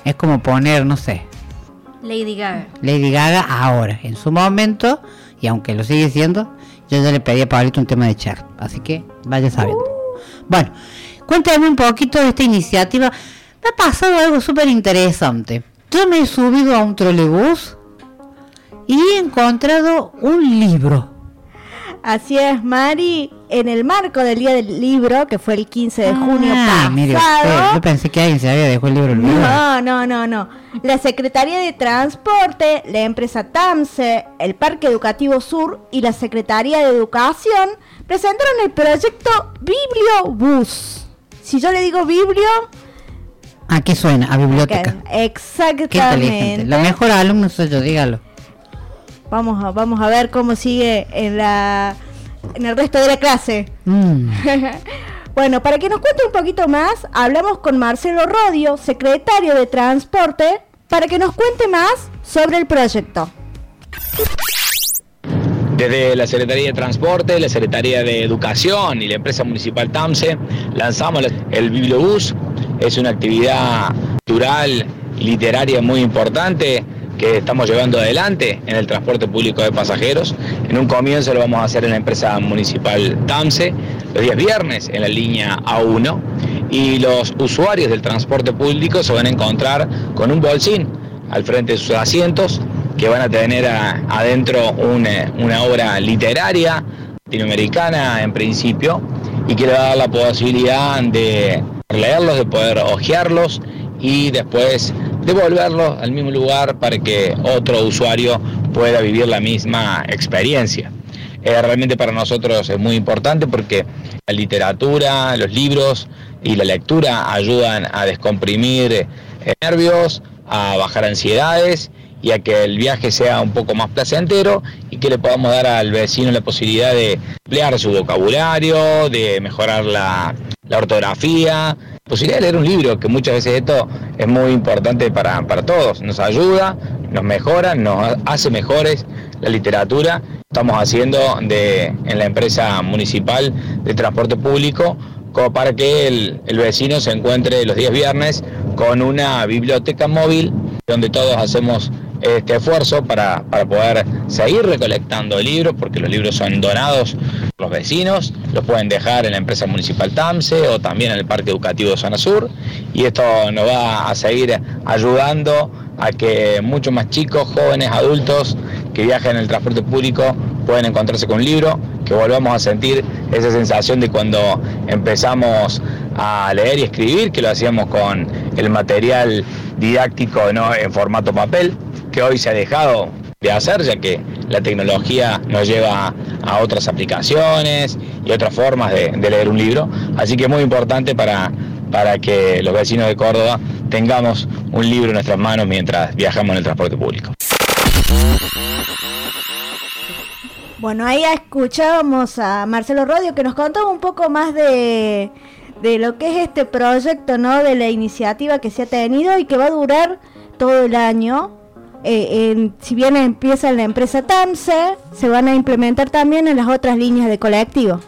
Es como poner, no sé, Lady Gaga. Lady Gaga ahora, en su momento, y aunque lo sigue siendo, yo ya le pedí a Pablito un tema de Cher, así que vaya sabiendo. Bueno, cuéntame un poquito de esta iniciativa. Me ha pasado algo súper interesante. Yo me he subido a un trolebús y he encontrado un libro. Así es, Mari. En el marco del Día del Libro, que fue el 15 de junio Ah, mire usted, pasado. yo pensé que alguien se había dejado el libro olvidado. No, no, no, no. La Secretaría de Transporte, la empresa TAMSE, el Parque Educativo Sur y la Secretaría de Educación presentaron el proyecto Bibliobús. Si yo le digo Biblio, ¿A qué suena? A biblioteca. que- Qué inteligente. exactamente. La mejor alumno soy yo, dígalo. Vamos a, vamos a ver cómo sigue en la en el resto de la clase. Mm. [laughs] bueno, para que nos cuente un poquito más, hablamos con Marcelo Rodio, secretario de Transporte, para que nos cuente más sobre el proyecto. Desde la Secretaría de Transporte, la Secretaría de Educación y la empresa municipal TAMSE lanzamos el Bibliobús. Es una actividad cultural y literaria muy importante que estamos llevando adelante en el transporte público de pasajeros. En un comienzo lo vamos a hacer en la empresa municipal TAMSE, los días viernes en la línea A1 y los usuarios del transporte público se van a encontrar con un bolsín al frente de sus asientos que van a tener adentro una, una obra literaria latinoamericana en principio y que le va a dar la posibilidad de leerlos, de poder hojearlos y después devolverlos al mismo lugar para que otro usuario pueda vivir la misma experiencia. Eh, realmente para nosotros es muy importante porque la literatura, los libros y la lectura ayudan a descomprimir eh, nervios, a bajar ansiedades y a que el viaje sea un poco más placentero que le podamos dar al vecino la posibilidad de ampliar su vocabulario, de mejorar la, la ortografía, posibilidad de leer un libro, que muchas veces esto es muy importante para, para todos, nos ayuda, nos mejora, nos hace mejores la literatura. Estamos haciendo de, en la empresa municipal de transporte público como para que el, el vecino se encuentre los días viernes con una biblioteca móvil donde todos hacemos este esfuerzo para, para poder seguir recolectando libros, porque los libros son donados por los vecinos, los pueden dejar en la empresa municipal TAMSE o también en el Parque Educativo de Zona Sur, y esto nos va a seguir ayudando a que muchos más chicos, jóvenes, adultos que viajen en el transporte público pueden encontrarse con un libro, que volvamos a sentir esa sensación de cuando empezamos a leer y escribir, que lo hacíamos con el material didáctico ¿no? en formato papel, que hoy se ha dejado de hacer, ya que la tecnología nos lleva a otras aplicaciones y otras formas de, leer un libro. Así que es muy importante para, para que los vecinos de Córdoba tengamos un libro en nuestras manos mientras viajamos en el transporte público. Bueno, ahí escuchábamos a Marcelo Rodio que nos contaba un poco más de, de lo que es este proyecto, ¿no? De la iniciativa que se ha tenido y que va a durar todo el año. Eh, en- si bien empieza en la empresa TAMSE, se van a implementar también en las otras líneas de colectivo.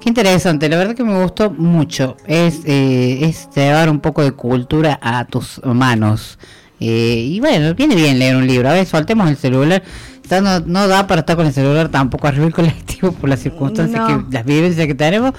Qué interesante, la verdad que me gustó mucho. Es, eh, es llevar un poco de cultura a tus manos. Eh, y bueno, viene bien leer un libro. A ver, soltemos el celular. No, no da para estar con el celular tampoco arriba del colectivo por las circunstancias, No. que las vivencias que tenemos.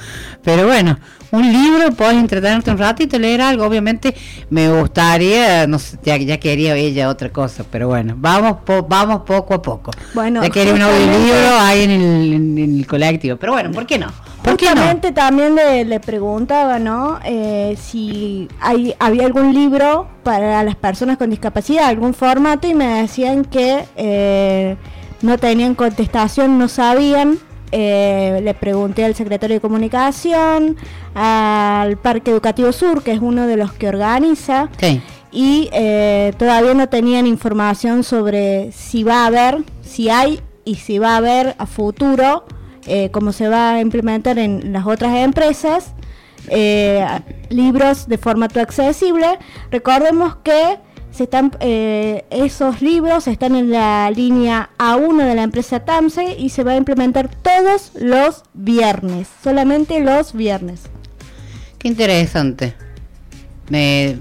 Pero bueno, un libro, puedes entretenerte un ratito, leer algo. Obviamente me gustaría, no sé, ya, ya quería ella otra cosa, pero bueno, vamos po- vamos poco a poco. Bueno, ya quería un audiolibro ahí en el, en el colectivo. Pero bueno, ¿por qué no? ¿Por qué no? Justamente también le, le preguntaba, ¿no? Eh, si hay, había algún libro para las personas con discapacidad, algún formato, y me decían que eh, no tenían contestación, no sabían. Eh, le pregunté al secretario de comunicación, al Parque Educativo Sur, que es uno de los que organiza, Sí. y eh, todavía no tenían información sobre si va a haber, si hay y si va a haber a futuro, eh, cómo se va a implementar en las otras empresas, eh, libros de formato accesible. Recordemos que se están, eh, esos libros están en la línea A1 de la empresa TAMSE y se va a implementar todos los viernes, solamente los viernes. Qué interesante. Me,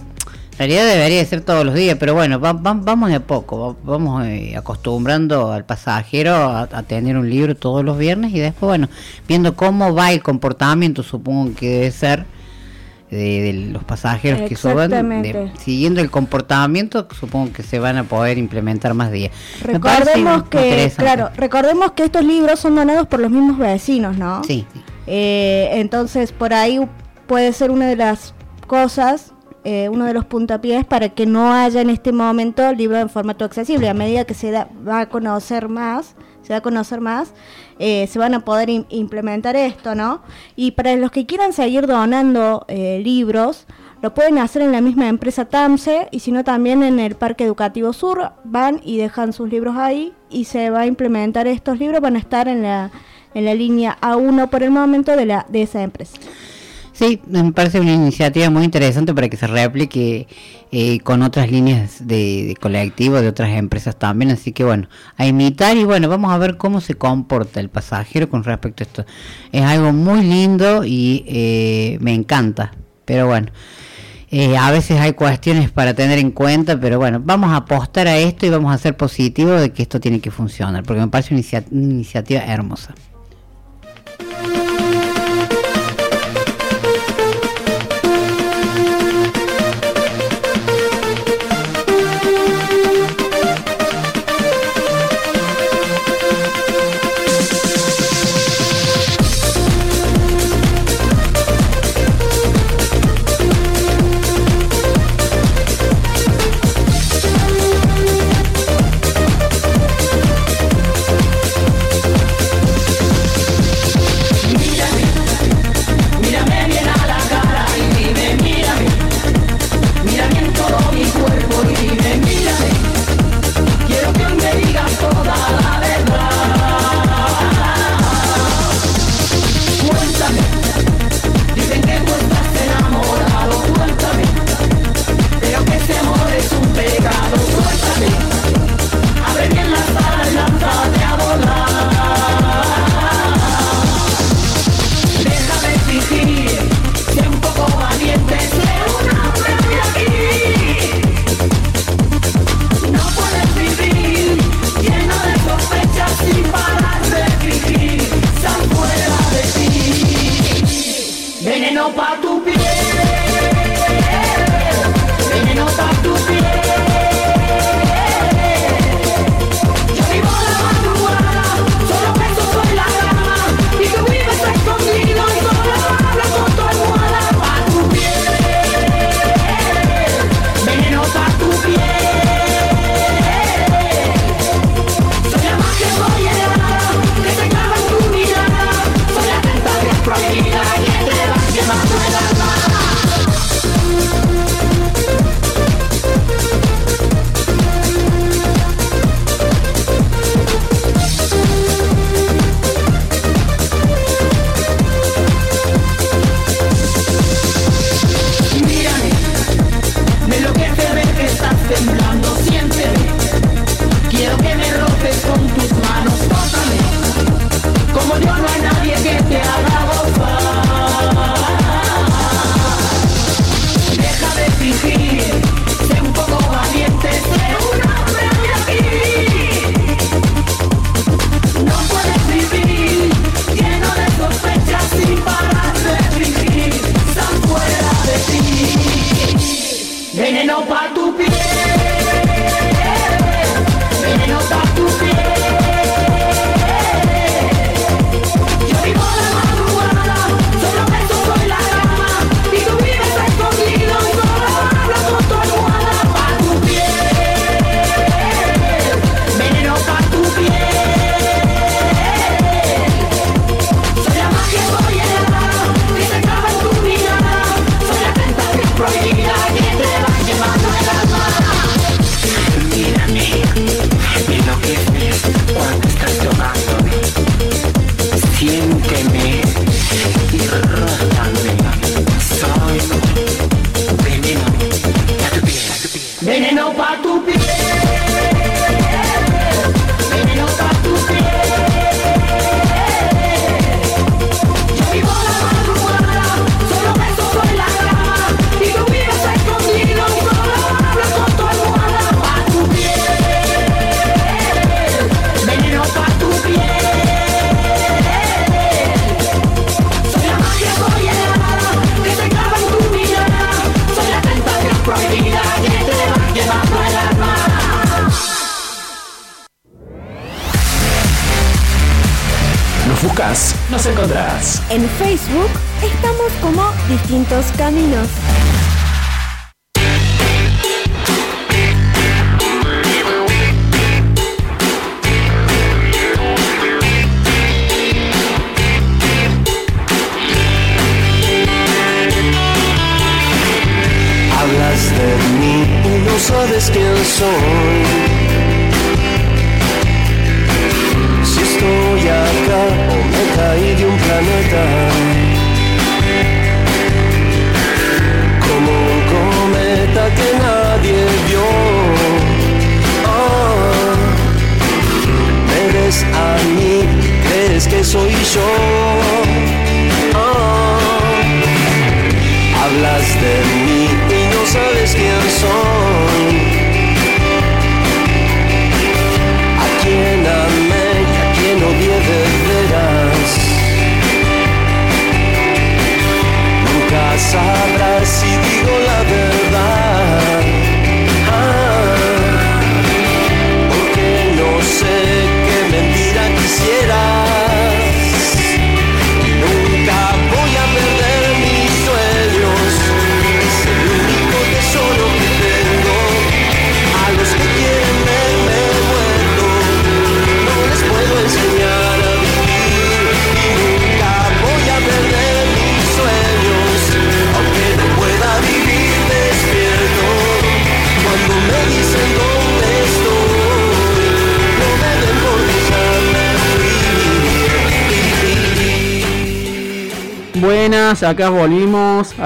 realidad debería ser todos los días, pero bueno, va- va- vamos de poco. va- vamos eh, acostumbrando al pasajero a, a tener un libro todos los viernes y después, bueno, viendo cómo va el comportamiento, supongo que debe ser de, de los pasajeros que suban, de- siguiendo el comportamiento, supongo que se van a poder implementar más días. Recordemos que, claro, recordemos que estos libros son donados por los mismos vecinos, ¿no? Sí. Eh, entonces, por ahí puede ser una de las cosas, eh, uno de los puntapiés para que no haya en este momento libro en formato accesible. A medida que se da, va a conocer más, se va a conocer más, eh, se van a poder im- implementar esto, ¿no? Y para los que quieran seguir donando eh, libros, lo pueden hacer en la misma empresa TAMSE y si no también en el Parque Educativo Sur, van y dejan sus libros ahí y se va a implementar estos libros, van a estar en la, en la línea A1 por el momento de, la, de esa empresa. Sí, me parece una iniciativa muy interesante para que se replique eh, con otras líneas de, de colectivo, de otras empresas también. Así que bueno, a imitar y bueno, vamos a ver cómo se comporta el pasajero con respecto a esto. Es algo muy lindo y eh, me encanta. Pero bueno, eh, a veces hay cuestiones para tener en cuenta, pero bueno, vamos a apostar a esto y vamos a ser positivos de que esto tiene que funcionar, porque me parece una, inicia- una iniciativa hermosa.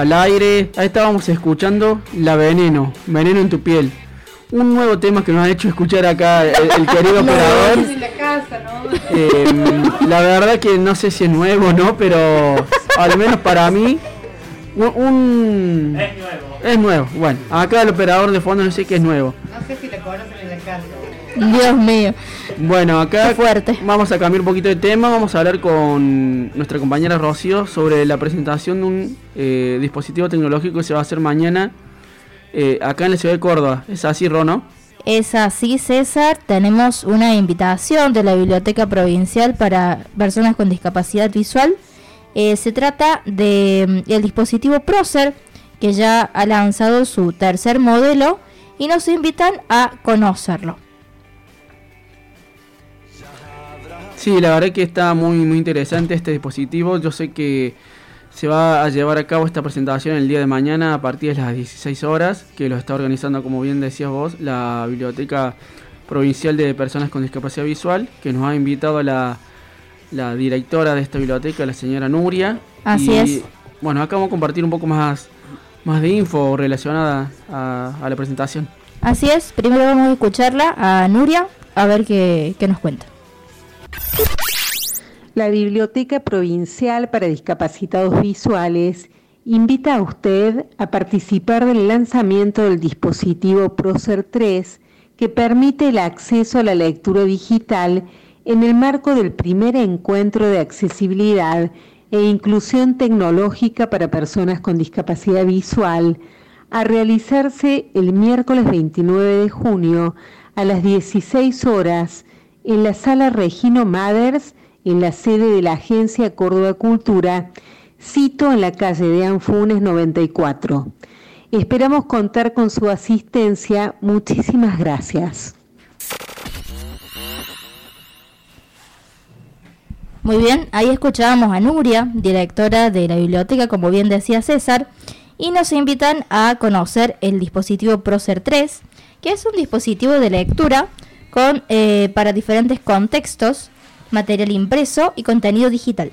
Al aire. Ahí estábamos escuchando La Veneno, Veneno en tu piel. Un nuevo tema que nos ha hecho escuchar acá el, el [laughs] querido operador. Eh, la verdad que no sé si es nuevo o no, pero al menos para mí un, un- Es nuevo. es nuevo. Bueno, acá el operador de fondo no sé qué es nuevo. No sé si le conocen en la casa. Dios mío. Bueno, acá Qué fuerte. vamos a cambiar un poquito de tema. Vamos a hablar con nuestra compañera Rocío sobre la presentación de un eh, dispositivo tecnológico que se va a hacer mañana eh, acá en la ciudad de Córdoba. ¿Es así, Rono? Es así, César. Tenemos una invitación de la Biblioteca Provincial para personas con discapacidad visual. Eh, se trata de mm, dispositivo Procer, que ya ha lanzado su tercer modelo y nos invitan a conocerlo. Sí, la verdad que está muy, muy interesante este dispositivo. Yo sé que se va a llevar a cabo esta presentación el día de mañana a partir de las 16 horas, que lo está organizando, como bien decías vos, la Biblioteca Provincial de Personas con Discapacidad Visual, que nos ha invitado la, la directora de esta biblioteca, la señora Nuria. Así Y, es. Bueno, acá vamos a compartir un poco más, más de info relacionada a, a la presentación. Así es, primero vamos a escucharla a Nuria a ver qué, qué nos cuenta. La Biblioteca Provincial para Discapacitados Visuales invita a usted a participar del lanzamiento del dispositivo Procer 3 que permite el acceso a la lectura digital en el marco del primer encuentro de accesibilidad e inclusión tecnológica para personas con discapacidad visual a realizarse el miércoles 29 de junio a las 16 horas en la sala Regino Mathers, en la sede de la Agencia Córdoba Cultura, cito en la calle de Anfunes 94. Esperamos contar con su asistencia. Muchísimas gracias. Muy bien, ahí escuchábamos a Nuria, directora de la biblioteca, como bien decía César, y nos invitan a conocer el dispositivo Procer 3, que es un dispositivo de lectura eh, para diferentes contextos, material impreso y contenido digital.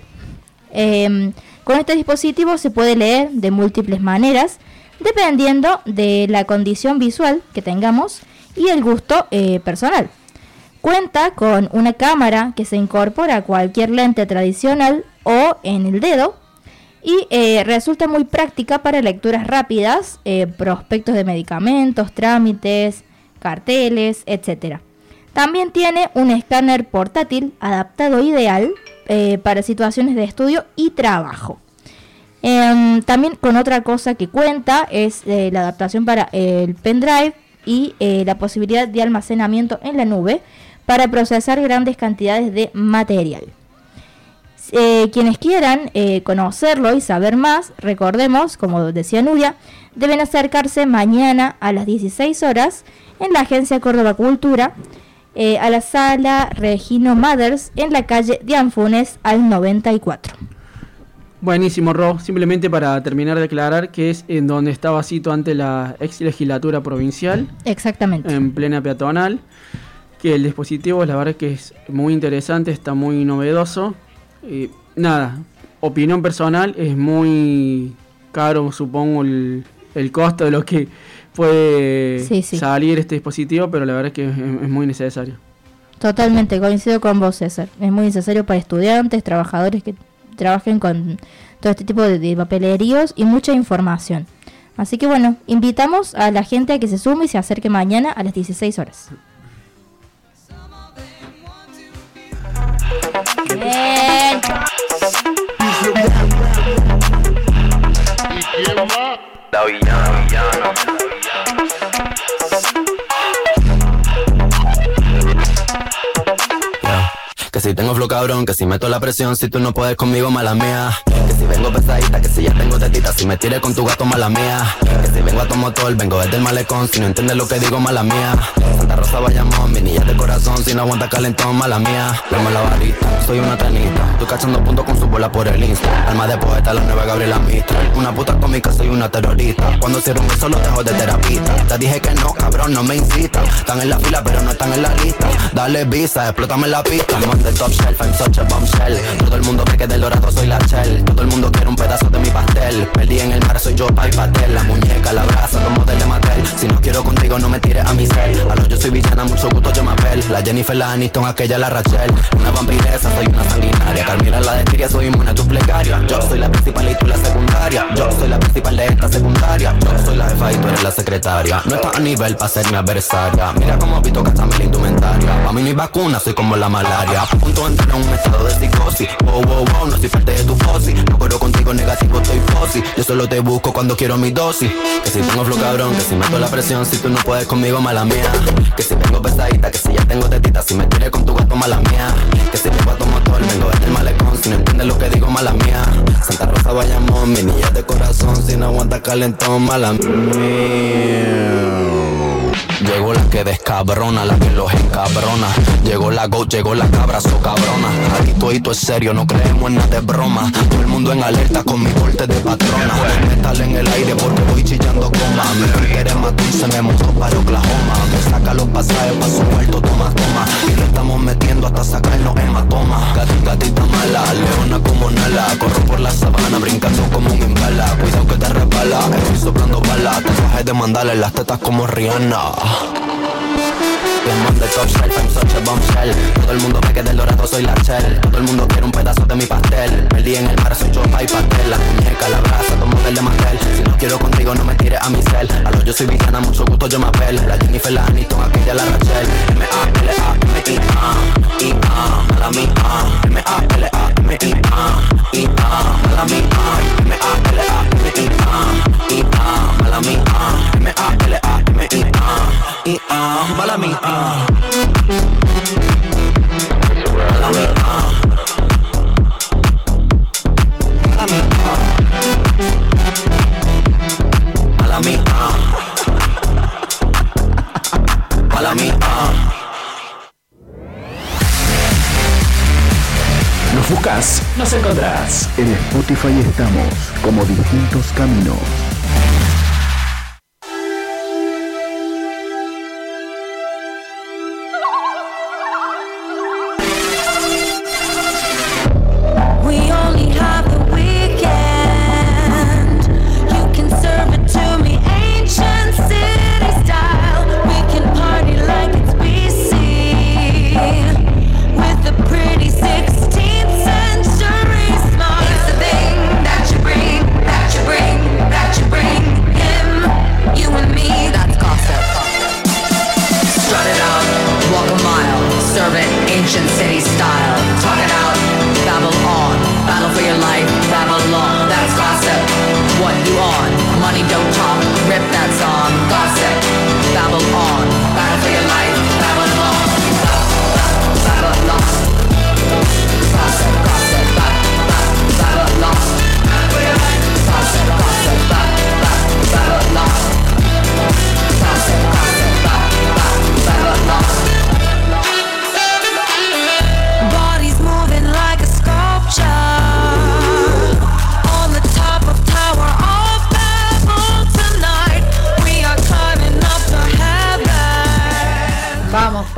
Em, con este dispositivo se puede leer de múltiples maneras, dependiendo de la condición visual que tengamos y el gusto eh, personal. Cuenta con una cámara que se incorpora a cualquier lente tradicional o en el dedo y eh, resulta muy práctica para lecturas rápidas, prospectos de medicamentos, trámites, carteles, etc. También tiene un escáner portátil adaptado ideal eh, para situaciones de estudio y trabajo. Em, también con otra cosa que cuenta es eh, la adaptación para el pendrive y eh, la posibilidad de almacenamiento en la nube para procesar grandes cantidades de material. Quienes quieran conocerlo y saber más, recordemos, como decía Nuria, deben acercarse mañana a las 16 horas en la Agencia Córdoba Cultura, eh, a la sala Regino Mothers en la calle de Anfunes al 94. Buenísimo, Ro. Simplemente para terminar de aclarar que es en donde estaba Cito ante la ex legislatura provincial. Exactamente. En plena peatonal. Que el dispositivo, la verdad que es muy interesante, está muy novedoso. Y nada, opinión personal, es muy caro, supongo, el, el costo de lo que puede Sí, sí. salir este dispositivo, pero la verdad es que es, es muy necesario. Totalmente, coincido con vos, César. Es muy necesario para estudiantes, trabajadores que trabajen con todo este tipo de, de papeleríos y mucha información. Así que bueno, invitamos a la gente a que se sume y se acerque mañana a las 16 horas. Bien. La villana, Que si tengo flow cabrón, que si meto la presión, si tú no puedes conmigo, mala mía. Que si vengo pesadita, que si ya tengo tetita, si me tires con tu gato, mala mía. Que si vengo a tu motor, vengo desde el malecón, si no entiendes lo que digo, mala mía. Santa Rosa Bayamón, mi niña de corazón, si no aguanta calentón, mala mía. Dame la varita, soy una tenista, estoy cachando puntos con su bola por el Insta. Alma de poeta, la nueva Gabriela Mistral. Una puta cómica, soy una terrorista. Cuando cierro un beso, lo dejo de terapista. Te dije que no, cabrón, no me incita. Están en la fila, pero no están en la lista. Dale visa, explótame la pista. Top shelf, I'm such a bombshell. Todo el mundo cree que del dorado soy la shell. Todo el mundo quiere un pedazo de mi pastel. Perdí en el mar, soy yo, Pai Patel. La muñeca, la brasa, modelos de Mattel. Si no quiero contigo, no me tires a mi cel. A lo yo soy villana, mucho gusto, yo me apel. La Jennifer, la Aniston, aquella, la Rachel. Una vampiresa, soy una sanguinaria. Carmina, la de Tiria, soy inmune a tus plegarias. Yo soy la principal y tú la secundaria. Yo soy la principal de esta secundaria. Yo soy la jefa y tú eres la secretaria. No estás a nivel para ser mi adversaria. Mira cómo Vito gasta mi indumentaria. Pa' mí no hay vacuna, soy como la malaria. A punto entrar en un estado de psicosis. Wow, wow, wow, no soy parte de tu fosi. No corro contigo negativo, estoy fosi. Yo solo te busco cuando quiero mi dosis. Que si tengo flow cabrón, que si meto la presión, si tú no puedes conmigo, mala mía. Que si vengo pesadita, que si ya tengo tetita, si me tiré con tu gato, mala mía. Que si a tu motor, vengo desde el malecón, si no entiendes lo que digo, mala mía. Santa Rosa Bayamón, mi niña de corazón, si no aguanta calentón, mala mía. Llegó la que descabrona, la que los encabrona. Llegó la go, llegó la cabra, so cabrona. Aquí todo es serio, no creemos en nada de broma. Todo el mundo en alerta con mi corte de patrona. Metal en el aire porque voy chillando coma. Mi quiere matar se me montó para Oklahoma. Me saca los pasajes pa' su muerto, toma, toma. Y lo estamos metiendo hasta sacarnos hematoma. Gat- Gatita mala, leona como Nala. Corro por la sabana brincando como un imbala. Cuidado que te resbala, estoy soplando balas. Tatuajes de mandala en las tetas como Rihanna. The top shelf, I'm such a bombshell Todo el mundo ve que del dorado soy la shell Todo el mundo quiere un pedazo de mi pastel Perdí en el mar, soy yo, Pai Patel La muñeca, la brasa, todo modelo de Mattel Si no quiero contigo, no me tires a mi cel A lo yo soy villana, mucho gusto, yo me apel La Jennifer, la Aniston, aquella, la Rachel M-A-L-A-M-I-A I-A, mala mía M-A-L-A-M-I-A I-A, M-A-L-A-M-I-A I-A, M-A-L-A-M-I-A I-A, mala mía Mala mía Mala mía Mala mía Nos buscas, nos encontrás. En Spotify estamos como distintos caminos.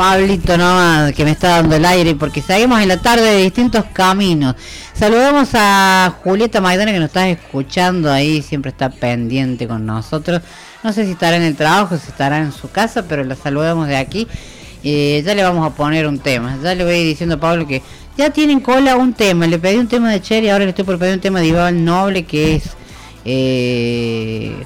Pablito nomás, que me está dando el aire, porque seguimos en la tarde de distintos caminos. Saludamos a Julieta Maidana que nos está escuchando ahí, siempre está pendiente con nosotros. No sé si estará en el trabajo, si estará en su casa, pero la saludamos de aquí. Eh, ya le vamos a poner un tema. Ya le voy diciendo a Pablo que ya tienen cola un tema. Le pedí un tema de Cher y ahora le estoy por pedir un tema de Iván Noble que es... Eh,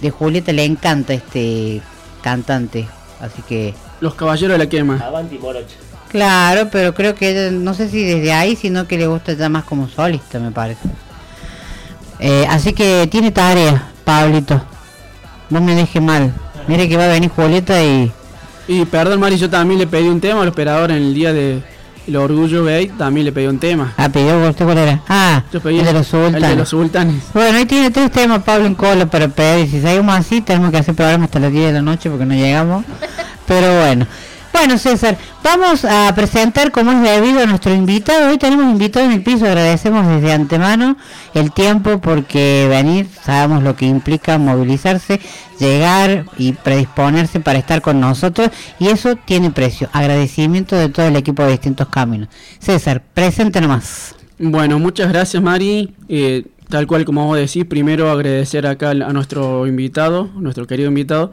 de Julieta le encanta este cantante, así que... Los Caballeros de la Quema. Avanti Moroch. Claro, pero creo que ella, no sé si desde ahí, sino que le gusta ya más como solista, me parece. Eh, así que tiene tarea, Pablito. No me deje mal. Mire que va a venir Julieta y... Y perdón, Mari, yo también le pedí un tema al operador en el día de el Orgullo Gay, también le pedí un tema. Ah, pidió usted cuál era. Ah, Yo pedí el de los sultanes. El de los sultanes. Bueno, ahí tiene tres temas Pablo en cola para pedir. Si seguimos así, tenemos que hacer programa hasta las 10 de la noche porque no llegamos. Pero bueno. Bueno, César, vamos a presentar como es debido a nuestro invitado. Hoy tenemos invitado en el piso, agradecemos desde antemano el tiempo porque venir, sabemos lo que implica movilizarse, llegar y predisponerse para estar con nosotros y eso tiene precio. Agradecimiento de todo el equipo de distintos caminos. César, presente nomás. Bueno, muchas gracias Mari. Eh, tal cual como vos decís, primero agradecer acá a nuestro invitado, nuestro querido invitado.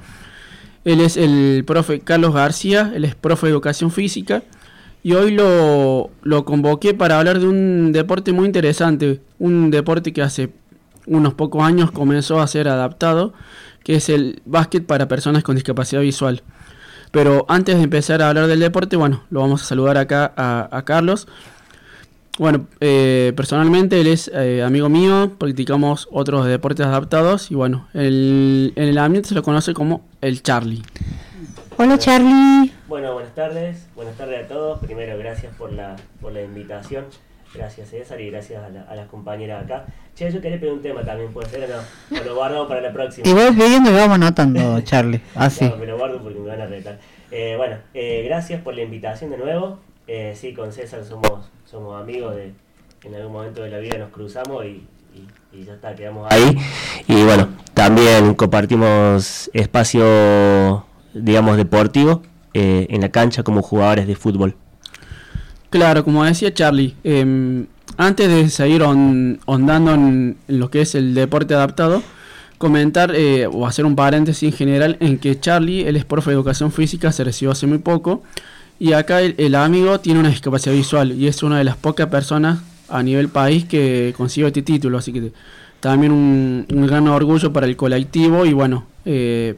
Él es el profe Carlos García, él es profe de educación física y hoy lo, lo convoqué para hablar de un deporte muy interesante, un deporte que hace unos pocos años comenzó a ser adaptado, que es el básquet para personas con discapacidad visual. Pero antes de empezar a hablar del deporte, bueno, lo vamos a saludar acá a, a Carlos. Bueno, eh, personalmente él es eh, amigo mío, practicamos otros deportes adaptados y bueno, el- en el ambiente se lo conoce como el Charlie. Hola Charlie. Bueno, buenas tardes, buenas tardes a todos. Primero, gracias por la, por la invitación. Gracias César y gracias a, la- a las compañeras acá. Che, yo quería pedir un tema también, ¿puede ser o no? O lo guardamos para la próxima. Y voy pidiendo y vamos anotando, Charlie. [laughs] Así. No, me lo guardo porque me van a retar. Eh, bueno, eh, gracias por la invitación de nuevo. Eh, sí, con César somos, somos amigos de... En algún momento de la vida nos cruzamos y, ya está, quedamos ahí. Y bueno, también compartimos espacio, digamos, deportivo eh, en la cancha como jugadores de fútbol. Claro, como decía Charlie, em, antes de seguir hondando en, en lo que es el deporte adaptado, comentar eh, o hacer un paréntesis en general en que Charlie, él es profe de educación física, se recibió hace muy poco, y acá el, amigo tiene una discapacidad visual y es una de las pocas personas a nivel país que consigue este título, así que también un, un gran orgullo para el colectivo y bueno, eh,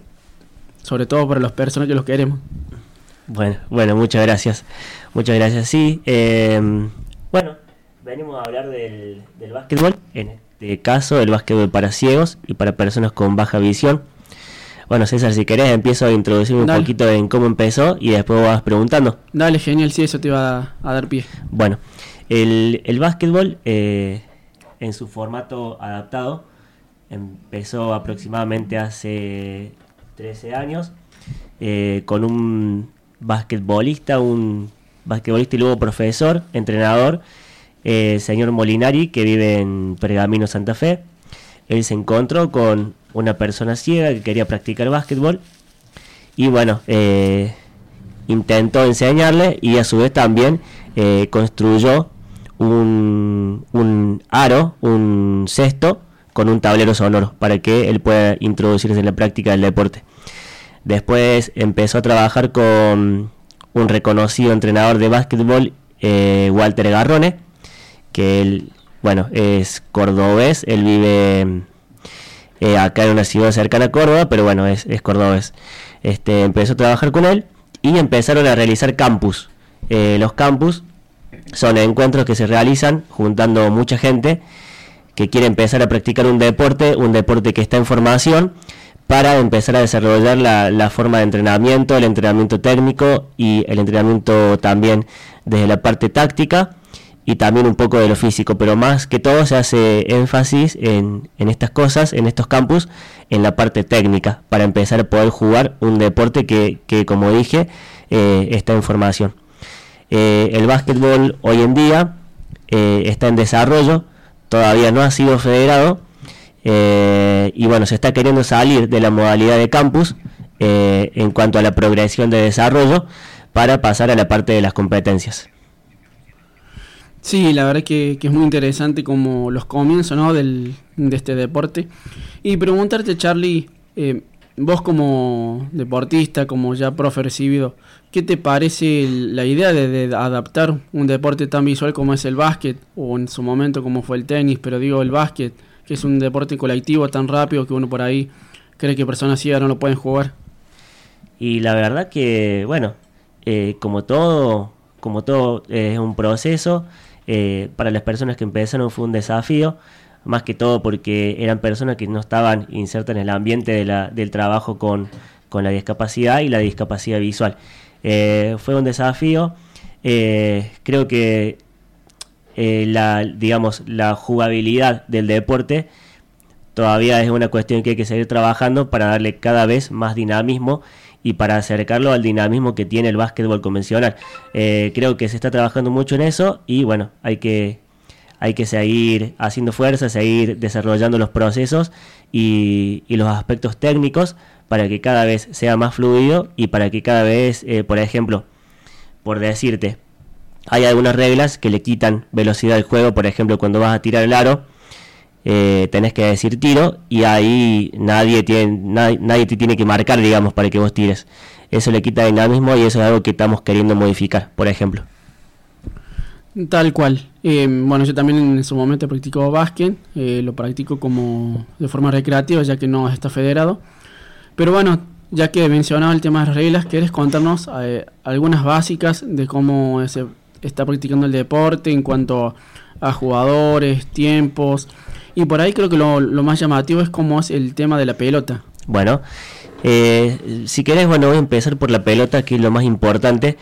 sobre todo para las personas que los queremos. Bueno, bueno, muchas gracias. Muchas gracias. Sí, eh, bueno, venimos a hablar del, del básquetbol. En este caso, el básquetbol para ciegos y para personas con baja visión. Bueno, César, si querés, empiezo a introducir un Dale. poquito en cómo empezó y después vas preguntando. Dale, genial, sí, eso te iba a, a dar pie. Bueno, el, el básquetbol eh, en su formato adaptado empezó aproximadamente hace 13 años eh, con un basquetbolista, un basquetbolista y luego profesor, entrenador, eh, señor Molinari, que vive en Pergamino, Santa Fe. Él se encontró con una persona ciega que quería practicar básquetbol y bueno, eh, intentó enseñarle y a su vez también eh, construyó un, un aro, un cesto con un tablero sonoro para que él pueda introducirse en la práctica del deporte. Después empezó a trabajar con un reconocido entrenador de básquetbol, eh, Walter Garrone, que él, bueno, es cordobés, él vive eh, acá en una ciudad cercana a Córdoba, pero bueno, es, es cordobés. Este, empezó a trabajar con él y empezaron a realizar campus. Eh, los campus son encuentros que se realizan juntando mucha gente que quiere empezar a practicar un deporte, un deporte que está en formación, para empezar a desarrollar la, la forma de entrenamiento, el entrenamiento técnico y el entrenamiento también desde la parte táctica y también un poco de lo físico, pero más que todo se hace énfasis en, en estas cosas, en estos campus, en la parte técnica, para empezar a poder jugar un deporte que, que como dije, eh, está en formación. Eh, el básquetbol hoy en día eh, está en desarrollo, todavía no ha sido federado, y bueno, se está queriendo salir de la modalidad de campus en cuanto a la progresión de desarrollo para pasar a la parte de las competencias. Sí, la verdad que, que es muy interesante como los comienzos ¿no? Del, de este deporte. Y preguntarte, Charlie, eh, vos como deportista, como ya profe recibido, ¿qué te parece la idea de, adaptar un deporte tan visual como es el básquet, o en su momento como fue el tenis, pero digo el básquet, que es un deporte colectivo tan rápido que uno por ahí cree que personas ciegas no lo pueden jugar? Y la verdad que, bueno, eh, como todo, como todo es un proceso, eh, para las personas que empezaron fue un desafío, más que todo porque eran personas que no estaban insertas en el ambiente del trabajo con, con, la discapacidad y la discapacidad visual. Eh, fue un desafío, eh, creo que la, digamos, la jugabilidad del deporte todavía es una cuestión que hay que seguir trabajando para darle cada vez más dinamismo y para acercarlo al dinamismo que tiene el básquetbol convencional. Eh, creo que se está trabajando mucho en eso y bueno, hay que, hay que seguir haciendo fuerza, seguir desarrollando los procesos y, los aspectos técnicos para que cada vez sea más fluido y para que cada vez, eh, por ejemplo, por decirte, hay algunas reglas que le quitan velocidad al juego, por ejemplo, cuando vas a tirar el aro, eh, tenés que decir tiro y ahí nadie, tiene, nadie, nadie, te tiene que marcar, digamos, para que vos tires. Eso le quita dinamismo y eso es algo que estamos queriendo modificar, por ejemplo. Tal cual. Eh, bueno, yo también en su momento practico básquet, eh, lo practico como de forma recreativa ya que no está federado. Pero bueno, ya que mencionaba el tema de las reglas, ¿quieres contarnos eh, algunas básicas de cómo se está practicando el deporte en cuanto a jugadores, tiempos? Y por ahí creo que lo, lo más llamativo es cómo es el tema de la pelota. Bueno, eh, si querés, bueno, voy a empezar por la pelota, que es lo más importante.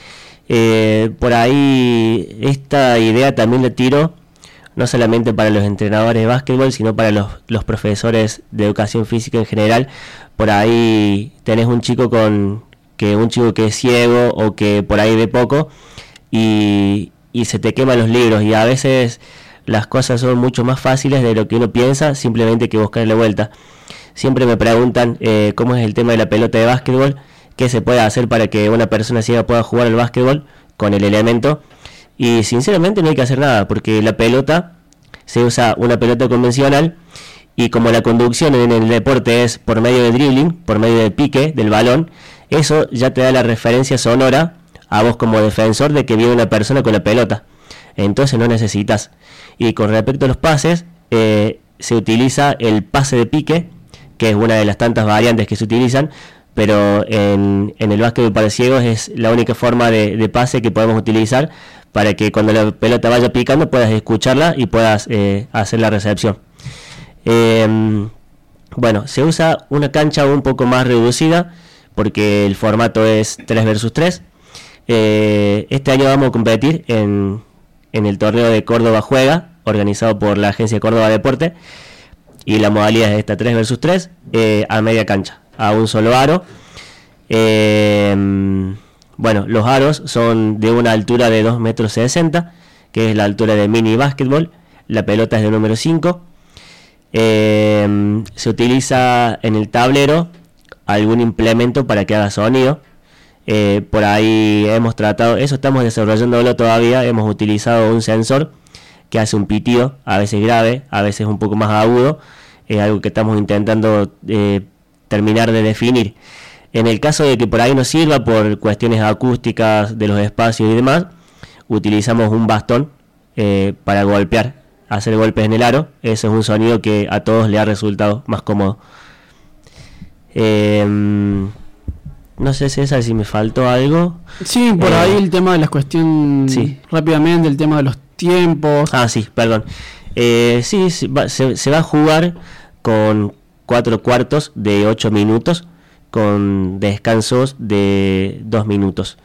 Eh, por ahí esta idea también la tiro no solamente para los entrenadores de básquetbol, sino para los, los, profesores de educación física en general. Por ahí tenés un chico con que un chico que es ciego o que por ahí ve poco y, y se te queman los libros y a veces las cosas son mucho más fáciles de lo que uno piensa, simplemente que buscarle vuelta. Siempre me preguntan eh, cómo es el tema de la pelota de básquetbol, qué se puede hacer para que una persona ciega pueda jugar al básquetbol con el elemento. Y sinceramente no hay que hacer nada, porque la pelota se usa una pelota convencional y como la conducción en el deporte es por medio de dribbling, por medio del pique del balón, eso ya te da la referencia sonora a vos como defensor de que viene una persona con la pelota. Entonces no necesitas. Y con respecto a los pases, eh, se utiliza el pase de pique, que es una de las tantas variantes que se utilizan, pero en, el básquetbol para ciegos es la única forma de, pase que podemos utilizar para que cuando la pelota vaya picando puedas escucharla y puedas eh, hacer la recepción. Eh, bueno, se usa una cancha un poco más reducida porque el formato es 3 versus 3. Eh, este año vamos a competir en, en el torneo de Córdoba Juega, organizado por la agencia Córdoba Deporte. Y la modalidad es esta 3 versus 3 eh, a media cancha, a un solo aro. Eh, bueno, los aros son de una altura de 2 metros 60, que es la altura de mini básquetbol. La pelota es de número 5. Eh, se utiliza en el tablero algún implemento para que haga sonido. Eh, por ahí hemos tratado, eso estamos desarrollándolo todavía, hemos utilizado un sensor que hace un pitido, a veces grave, a veces un poco más agudo, es algo que estamos intentando eh, terminar de definir. En el caso de que por ahí no sirva por cuestiones acústicas de los espacios y demás, utilizamos un bastón eh, para golpear, hacer golpes en el aro, ese es un sonido que a todos le ha resultado más cómodo. Eh, no sé César si me faltó algo. Sí, por eh, ahí el tema de las cuestiones sí. rápidamente, el tema de los tiempos. Ah, sí, perdón. Eh, sí, se va, se, se va, a jugar con cuatro cuartos de ocho minutos, con descansos de dos minutos.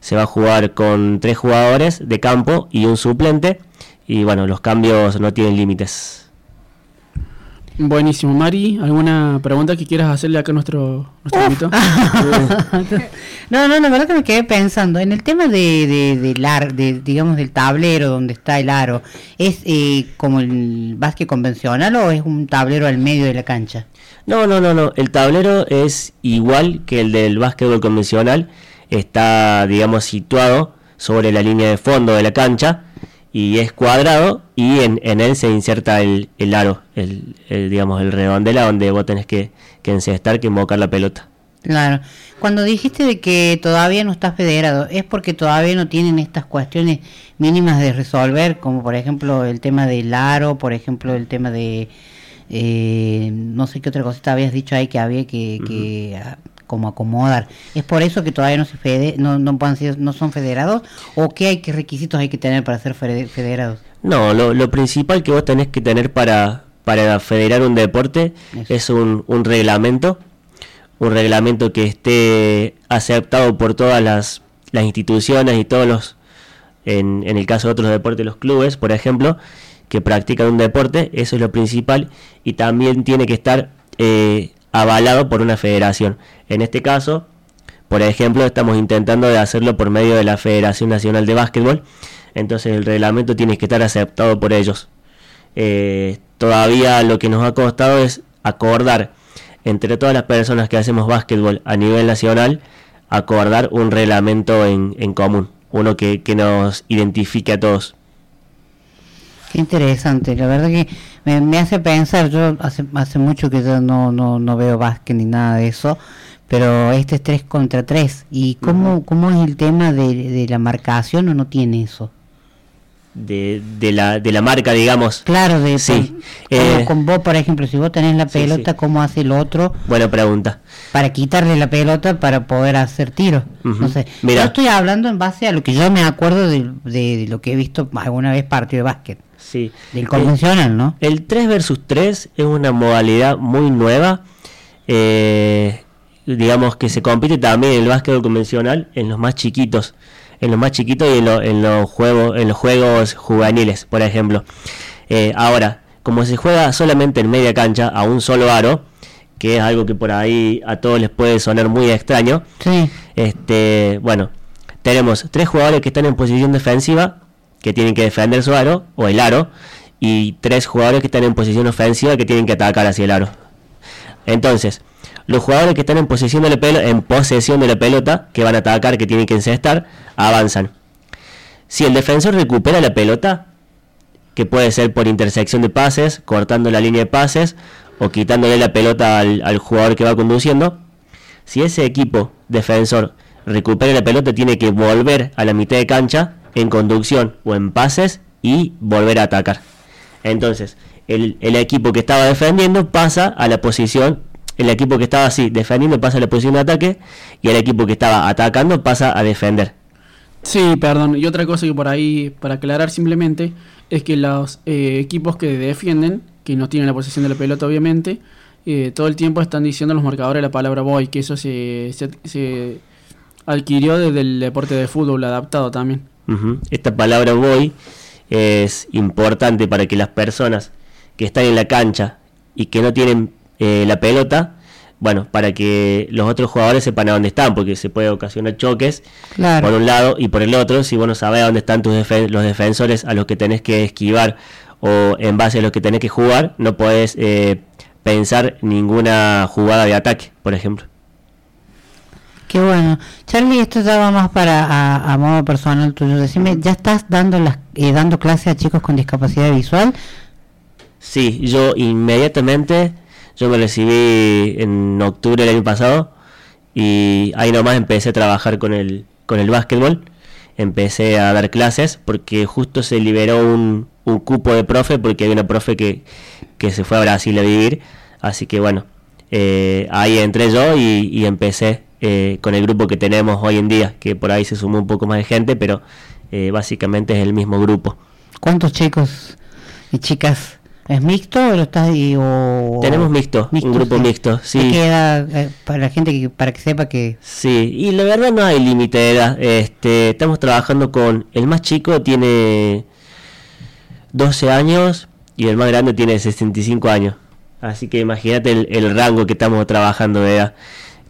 Se va a jugar con tres jugadores de campo y un suplente. Y bueno, los cambios no tienen límites. Buenísimo. Mari, ¿alguna pregunta que quieras hacerle acá a nuestro, nuestro invitado? [laughs] No, no, la verdad que me quedé pensando en el tema de, de, del ar- de, digamos, del tablero donde está el aro. ¿Es eh, como el básquet convencional o es un tablero al medio de la cancha? No, no, no, no. El tablero es igual que el del básquetbol convencional. Está, digamos, situado sobre la línea de fondo de la cancha y es cuadrado y en, en él se inserta el, el aro, el, el, digamos, el redondela donde vos tenés que, que encestar, que invocar la pelota. Claro. Cuando dijiste de que todavía no está federado, ¿es porque todavía no tienen estas cuestiones mínimas de resolver, como por ejemplo el tema del aro, por ejemplo el tema de, eh, no sé qué otra cosita habías dicho ahí que había que, que como acomodar? ¿Es por eso que todavía no se fede, no, no, puedan ser- no son federados? ¿O qué, hay, qué requisitos hay que tener para ser fede- federados? No, lo, lo principal que vos tenés que tener para, para federar un deporte es un, un reglamento, un reglamento que esté aceptado por todas las, las instituciones y todos los, en, en el caso de otros deportes, los clubes, por ejemplo, que practican un deporte, eso es lo principal, y también tiene que estar eh, avalado por una federación. En este caso, por ejemplo, estamos intentando de hacerlo por medio de la Federación Nacional de Básquetbol, entonces el reglamento tiene que estar aceptado por ellos. Eh, todavía lo que nos ha costado es acordar entre todas las personas que hacemos básquetbol a nivel nacional, acordar un reglamento en, en común, uno que, que nos identifique a todos. Qué interesante, la verdad que me, me hace pensar, yo hace, hace mucho que yo no, no, no veo básquet ni nada de eso, pero este es 3 contra 3. ¿Y cómo, cómo es el tema de, de la marcación o no tiene eso? De, de, la, de la marca, digamos. Claro, de Sí. Eh, con vos, por ejemplo, si vos tenés la pelota, sí. ¿cómo hace el otro buena pregunta. para quitarle la pelota para poder hacer tiro? No sé, Mira. yo estoy hablando en base a lo que yo me acuerdo de, de- de lo que he visto alguna vez partido de básquet. Sí. Del convencional, ¿no? El 3 versus 3 es una modalidad muy nueva. eh, digamos que se compite también en el básquetbol convencional en los más chiquitos. En los más chiquitos y en, lo- en los juegos en los juegos juveniles, por ejemplo. Eh, ahora, como se juega solamente en media cancha a un solo aro, que es algo que por ahí a todos les puede sonar muy extraño. Sí. Este, bueno, tenemos tres jugadores que están en posición defensiva, que tienen que defender su aro o el aro, y tres jugadores que están en posición ofensiva que tienen que atacar hacia el aro. Entonces, los jugadores que están en posesión de la pelota, que van a atacar, que tienen que encestar, avanzan. Si el defensor recupera la pelota, que puede ser por intersección de pases, cortando la línea de pases o quitándole la pelota al, al jugador que va conduciendo, si ese equipo defensor recupera la pelota, tiene que volver a la mitad de cancha en conducción o en pases y volver a atacar. Entonces, el, el equipo que estaba defendiendo pasa a la posición, el equipo que estaba así defendiendo pasa a la posición de ataque y el equipo que estaba atacando pasa a defender. Sí, perdón. Y otra cosa que por ahí, para aclarar simplemente, es que los eh, equipos que defienden, que no tienen la posesión de la pelota obviamente, eh, todo el tiempo están diciendo los marcadores la palabra boy, que eso se, se, se adquirió desde el deporte de fútbol adaptado también. Esta palabra voy es importante para que las personas que están en la cancha y que no tienen eh, la pelota, bueno, para que los otros jugadores sepan a dónde están, porque se puede ocasionar choques Claro. por un lado y por el otro, si vos no sabés a dónde están tus defen- los defensores a los que tenés que esquivar o en base a los que tenés que jugar, no podés eh, pensar ninguna jugada de ataque, por ejemplo. Qué bueno. Charlie, esto va más para a, a modo personal tuyo. Decime, ¿ya estás dando las eh, dando clases a chicos con discapacidad visual? Sí, yo inmediatamente, yo me recibí en octubre del año pasado y ahí nomás empecé a trabajar con el, con el básquetbol, empecé a dar clases porque justo se liberó un, un cupo de profe porque hay una profe que, que se fue a Brasil a vivir, así que bueno, eh, ahí entré yo y, y empecé eh, con el grupo que tenemos hoy en día, que por ahí se sumó un poco más de gente, pero eh, básicamente es el mismo grupo. ¿Cuántos chicos y chicas? ¿Es mixto o lo estás y- o Tenemos mixto, un grupo mixto, sí. ¿De qué edad, eh, para la gente que para que sepa que Sí, y la verdad no hay límite de edad. Este, estamos trabajando con el más chico tiene 12 años y el más grande tiene 65 años. Así que imagínate el, el rango que estamos trabajando de edad.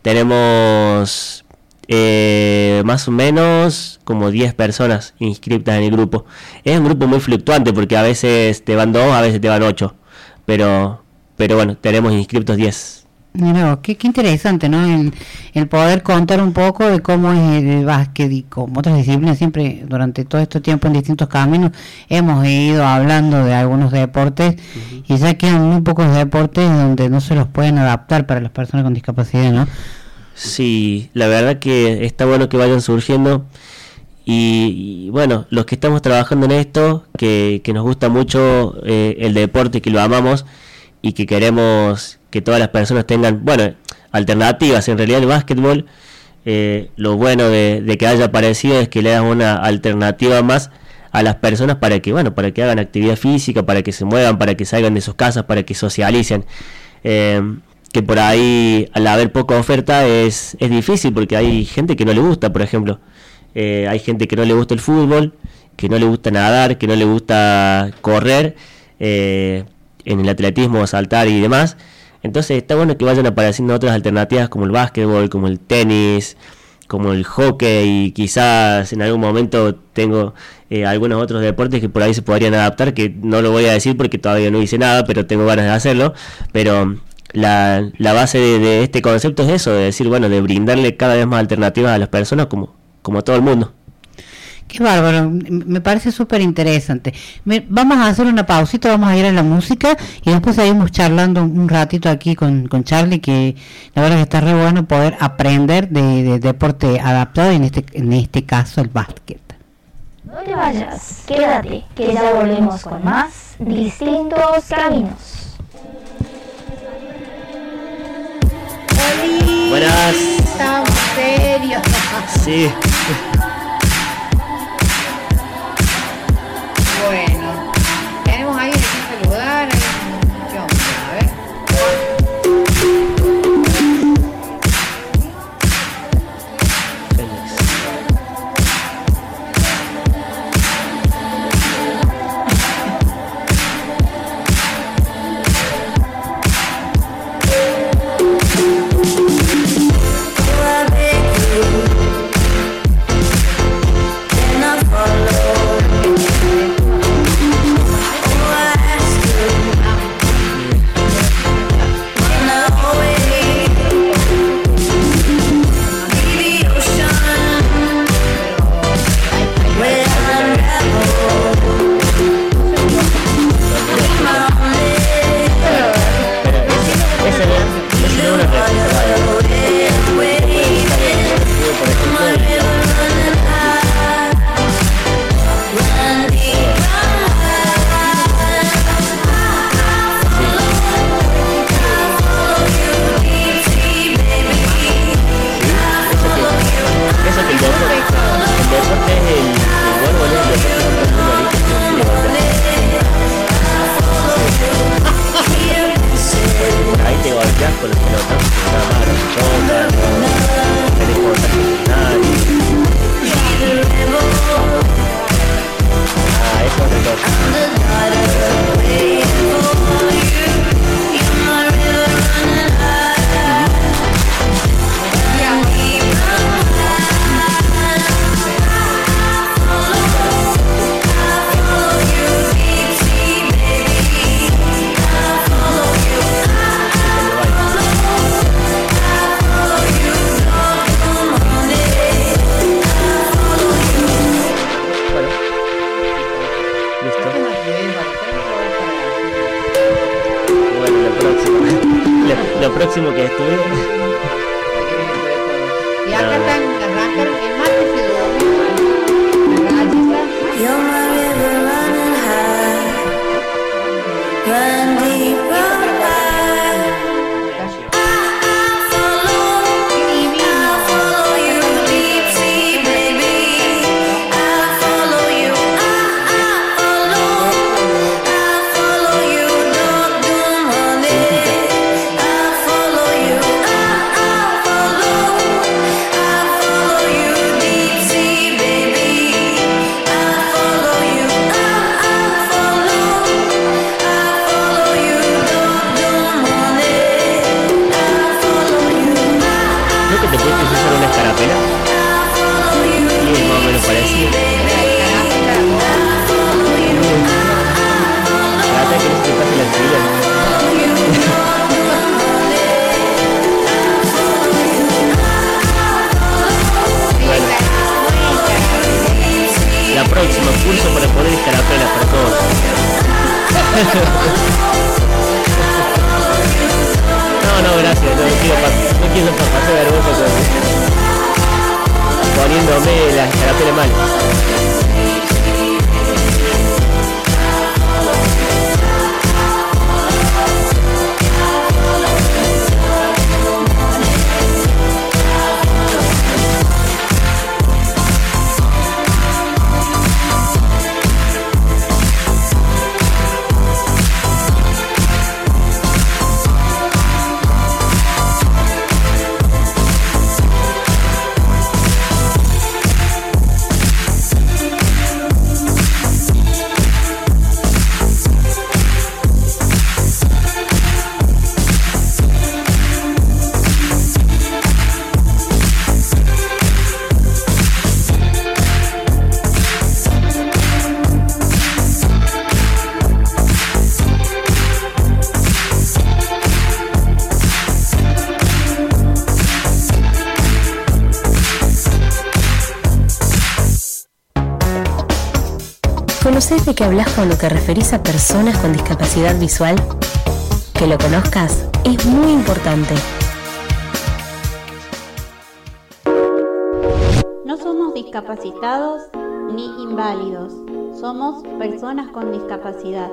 Tenemos eh, más o menos como 10 personas inscritas en el grupo. Es un grupo muy fluctuante porque a veces te van 2, a veces te van 8. Pero, pero bueno, tenemos inscritos 10. Mira, qué, qué interesante, ¿no? El, el poder contar un poco de cómo es el básquet y como otras disciplinas, siempre durante todo este tiempo en distintos caminos hemos ido hablando de algunos deportes y ya quedan muy pocos deportes donde no se los pueden adaptar para las personas con discapacidad, ¿no? Sí, la verdad que está bueno que vayan surgiendo. Y, y bueno, los que estamos trabajando en esto, que, que nos gusta mucho eh, el deporte, que lo amamos y que queremos que todas las personas tengan, bueno, alternativas. En realidad el básquetbol, eh, lo bueno de, que haya aparecido es que le da una alternativa más a las personas para que, bueno, para que hagan actividad física, para que se muevan, para que salgan de sus casas, para que socialicen. Eh, que por ahí al haber poca oferta es, es difícil porque hay gente que no le gusta, por ejemplo. Eh, hay gente que no le gusta el fútbol, que no le gusta nadar, que no le gusta correr, en el atletismo, saltar y demás. Entonces está bueno que vayan apareciendo otras alternativas como el básquetbol, como el tenis, como el hockey y quizás en algún momento tengo eh, algunos otros deportes que por ahí se podrían adaptar, que no lo voy a decir porque todavía no hice nada, pero tengo ganas de hacerlo. Pero la, la base de, de este concepto es eso, de decir, bueno, de brindarle cada vez más alternativas a las personas como, como todo el mundo. Qué bárbaro, me parece súper interesante. Vamos a hacer una pausita, vamos a ir a la música y después seguimos charlando un ratito aquí con, con Charlie, que la verdad que está re bueno poder aprender de, de deporte adaptado, y en este, en este caso el básquet. No te vayas, quédate, que ya volvemos con más distintos caminos. Buenas. Serio. Sí. [laughs] ¿Conoces de qué hablas cuando te referís a personas con discapacidad visual? Que lo conozcas es muy importante. No somos discapacitados ni inválidos, somos personas con discapacidad.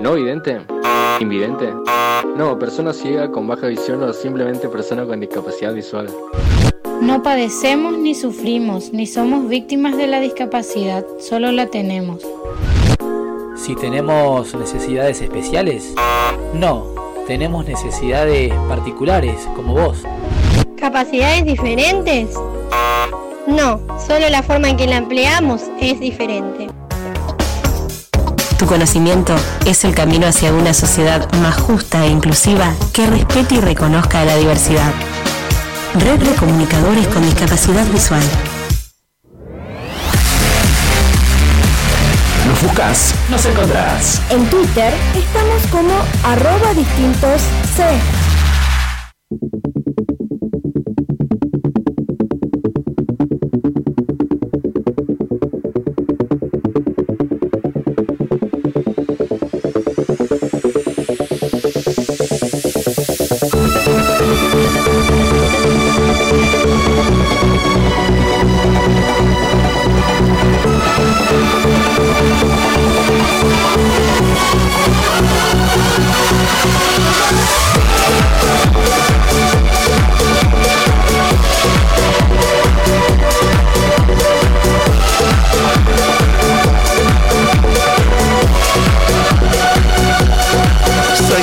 ¿No vidente? ¿Invidente? No, persona ciega con baja visión o simplemente persona con discapacidad visual. No padecemos ni sufrimos, ni somos víctimas de la discapacidad, solo la tenemos. Si tenemos necesidades especiales, no, tenemos necesidades particulares, como vos. ¿Capacidades diferentes? No, solo la forma en que la empleamos es diferente. Tu conocimiento es el camino hacia una sociedad más justa e inclusiva que respete y reconozca a la diversidad. Red de Comunicadores con Discapacidad Visual. Nos buscas, nos encontrás. En Twitter estamos como arroba distintos C. Soy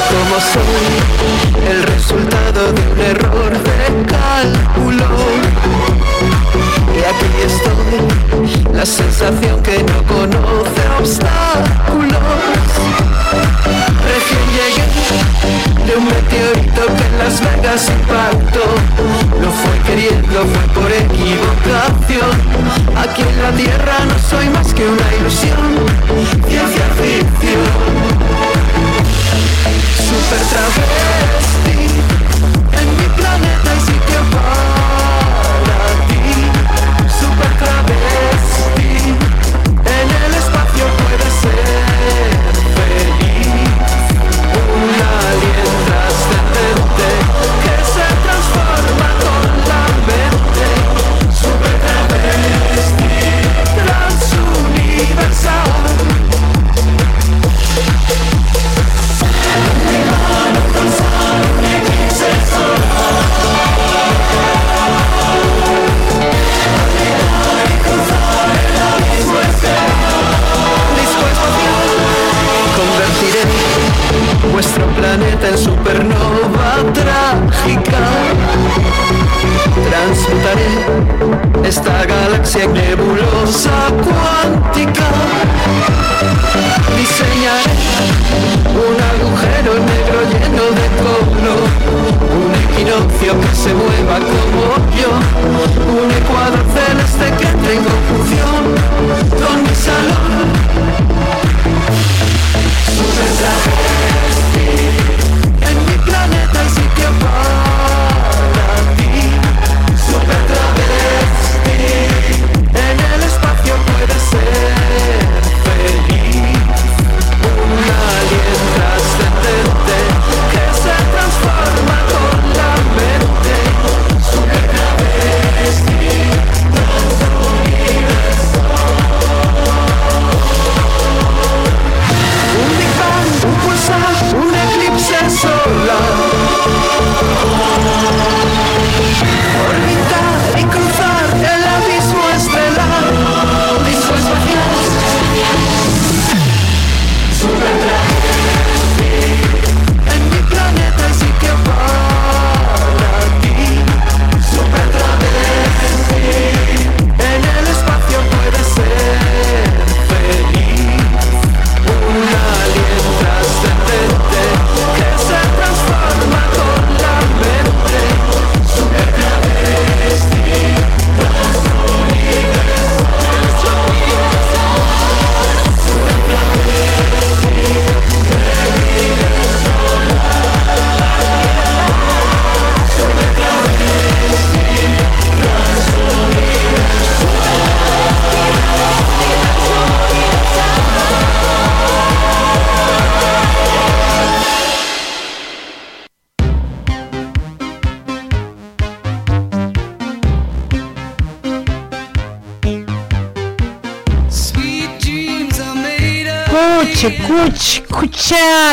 como soy, el resultado de un error de cálculo. Aquí estoy, la sensación que no conoce obstáculos. Recién llegué de un meteorito que en Las Vegas impactó. Lo fue queriendo, fue por equivocación. Aquí en la tierra no soy más que una ilusión, ciencia ficción. Super travesti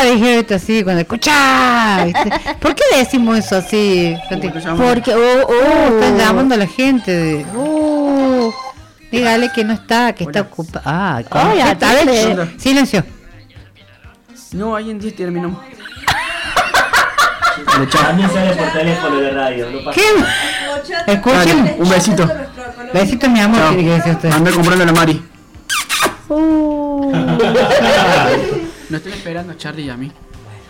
dije esto así, cuando escucha, ¿viste? ¿por qué decimos eso así? Porque, oh, oh, están llamando a la gente, de, oh, dígale que no está, que está ocupada. Ah. Ay, ver, atende. silencio. No, ahí en 10 terminamos. También sale por teléfono de radio. No pasa ¿Qué? Escuchen. Un besito. Besitos, mi amor. Anda comprando la Mari. Uh. Nos están esperando a Charlie y a mí.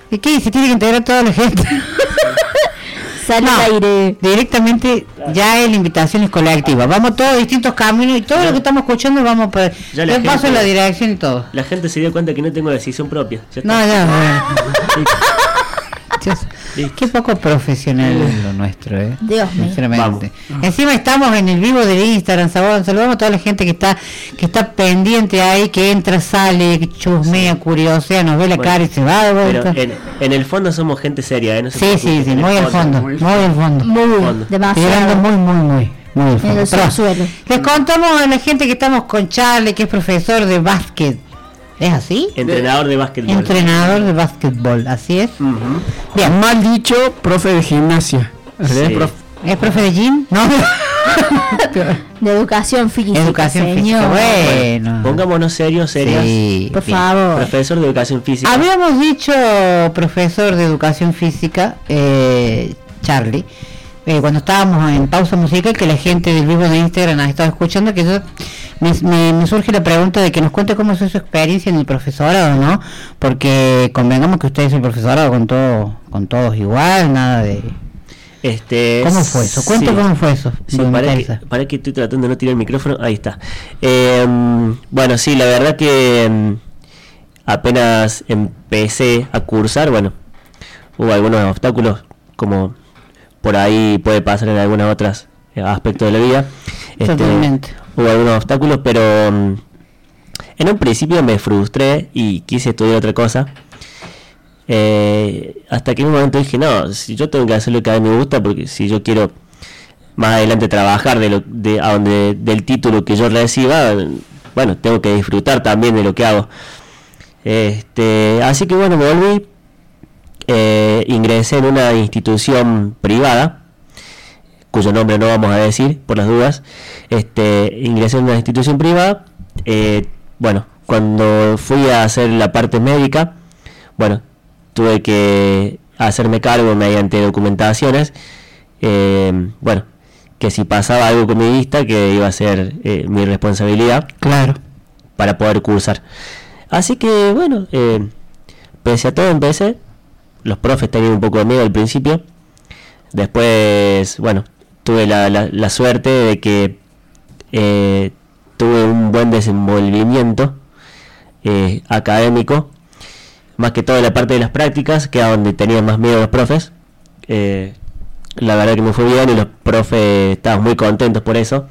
¿Y qué? Se tiene que integrar toda la gente. [laughs] Sale al aire. Directamente ya la invitación es colectiva. Vamos todos a distintos caminos y todo lo que estamos escuchando vamos por. Ya la Yo paso gente- la dirección y todo. La gente se dio cuenta que no tengo decisión propia. Ya. No, ya, [laughs] qué poco profesional es lo nuestro, ¿eh? Dios mío. Sinceramente. Encima estamos en el vivo del Instagram, saludamos, saludamos a toda la gente que está que está pendiente ahí, que entra, sale, que chusmea, curiosea, nos ve la Bueno, cara y se va de Pero vuelta. en, en el fondo somos gente seria, ¿eh? No se Sí, sí, sí, en el muy al fondo, muy al fondo. Muy, Fondo. demasiado. Muy, muy, muy, muy al fondo. el Pero les contamos a la gente que estamos con Charlie, que es profesor de básquet. ¿Es así? Entrenador de básquetbol. Entrenador de básquetbol, así es. Bien. Mal dicho, profe de gimnasia. ¿Es Sí. profe? ¿Es profe de gym? No. [laughs] De educación física. Educación física, señor. bueno. Pongámonos serios, serios. Sí, Por bien. favor. Profesor de educación física. Habíamos dicho, profesor de educación física, eh, Charlie, eh, cuando estábamos en pausa musical, que la gente del vivo de Instagram ha estado escuchando, que yo me, me- me surge la pregunta de que nos cuente cómo fue su experiencia en el profesorado, ¿no? Porque convengamos que usted es el profesorado con todo, con todos igual, nada de... Este, ¿Cómo fue eso? Cuente sí. cómo fue eso. Sí, para, que, para que estoy tratando de no tirar el micrófono. Ahí está. Eh, bueno, sí, la verdad que mm, apenas empecé a cursar, bueno, hubo algunos obstáculos, como por ahí puede pasar en algunas otras eh, aspectos de la vida. Este. Hubo algunos obstáculos, pero mm, en un principio me frustré y quise estudiar otra cosa. Eh, hasta que en un momento dije, no, si yo tengo que hacer lo que a mí me gusta, porque si yo quiero más adelante trabajar de lo, de, a donde, del título que yo reciba, bueno, tengo que disfrutar también de lo que hago. Este, así que bueno, volví, eh, ingresé en una institución privada, cuyo nombre no vamos a decir por las dudas, este, ingresé en una institución privada, eh, bueno, cuando fui a hacer la parte médica, bueno, tuve que hacerme cargo mediante documentaciones, eh, bueno, que si pasaba algo con mi vista, que iba a ser eh, mi responsabilidad Claro. para poder cursar. Así que bueno, eh, pese a todo empecé, los profes tenían un poco de miedo al principio, después, bueno, tuve la, la- la suerte de que eh, tuve un buen desenvolvimiento eh, académico, más que todo la parte de las prácticas, que a donde tenían más miedo los profes. Eh, la verdad que me fue bien y los profes estaban muy contentos por eso.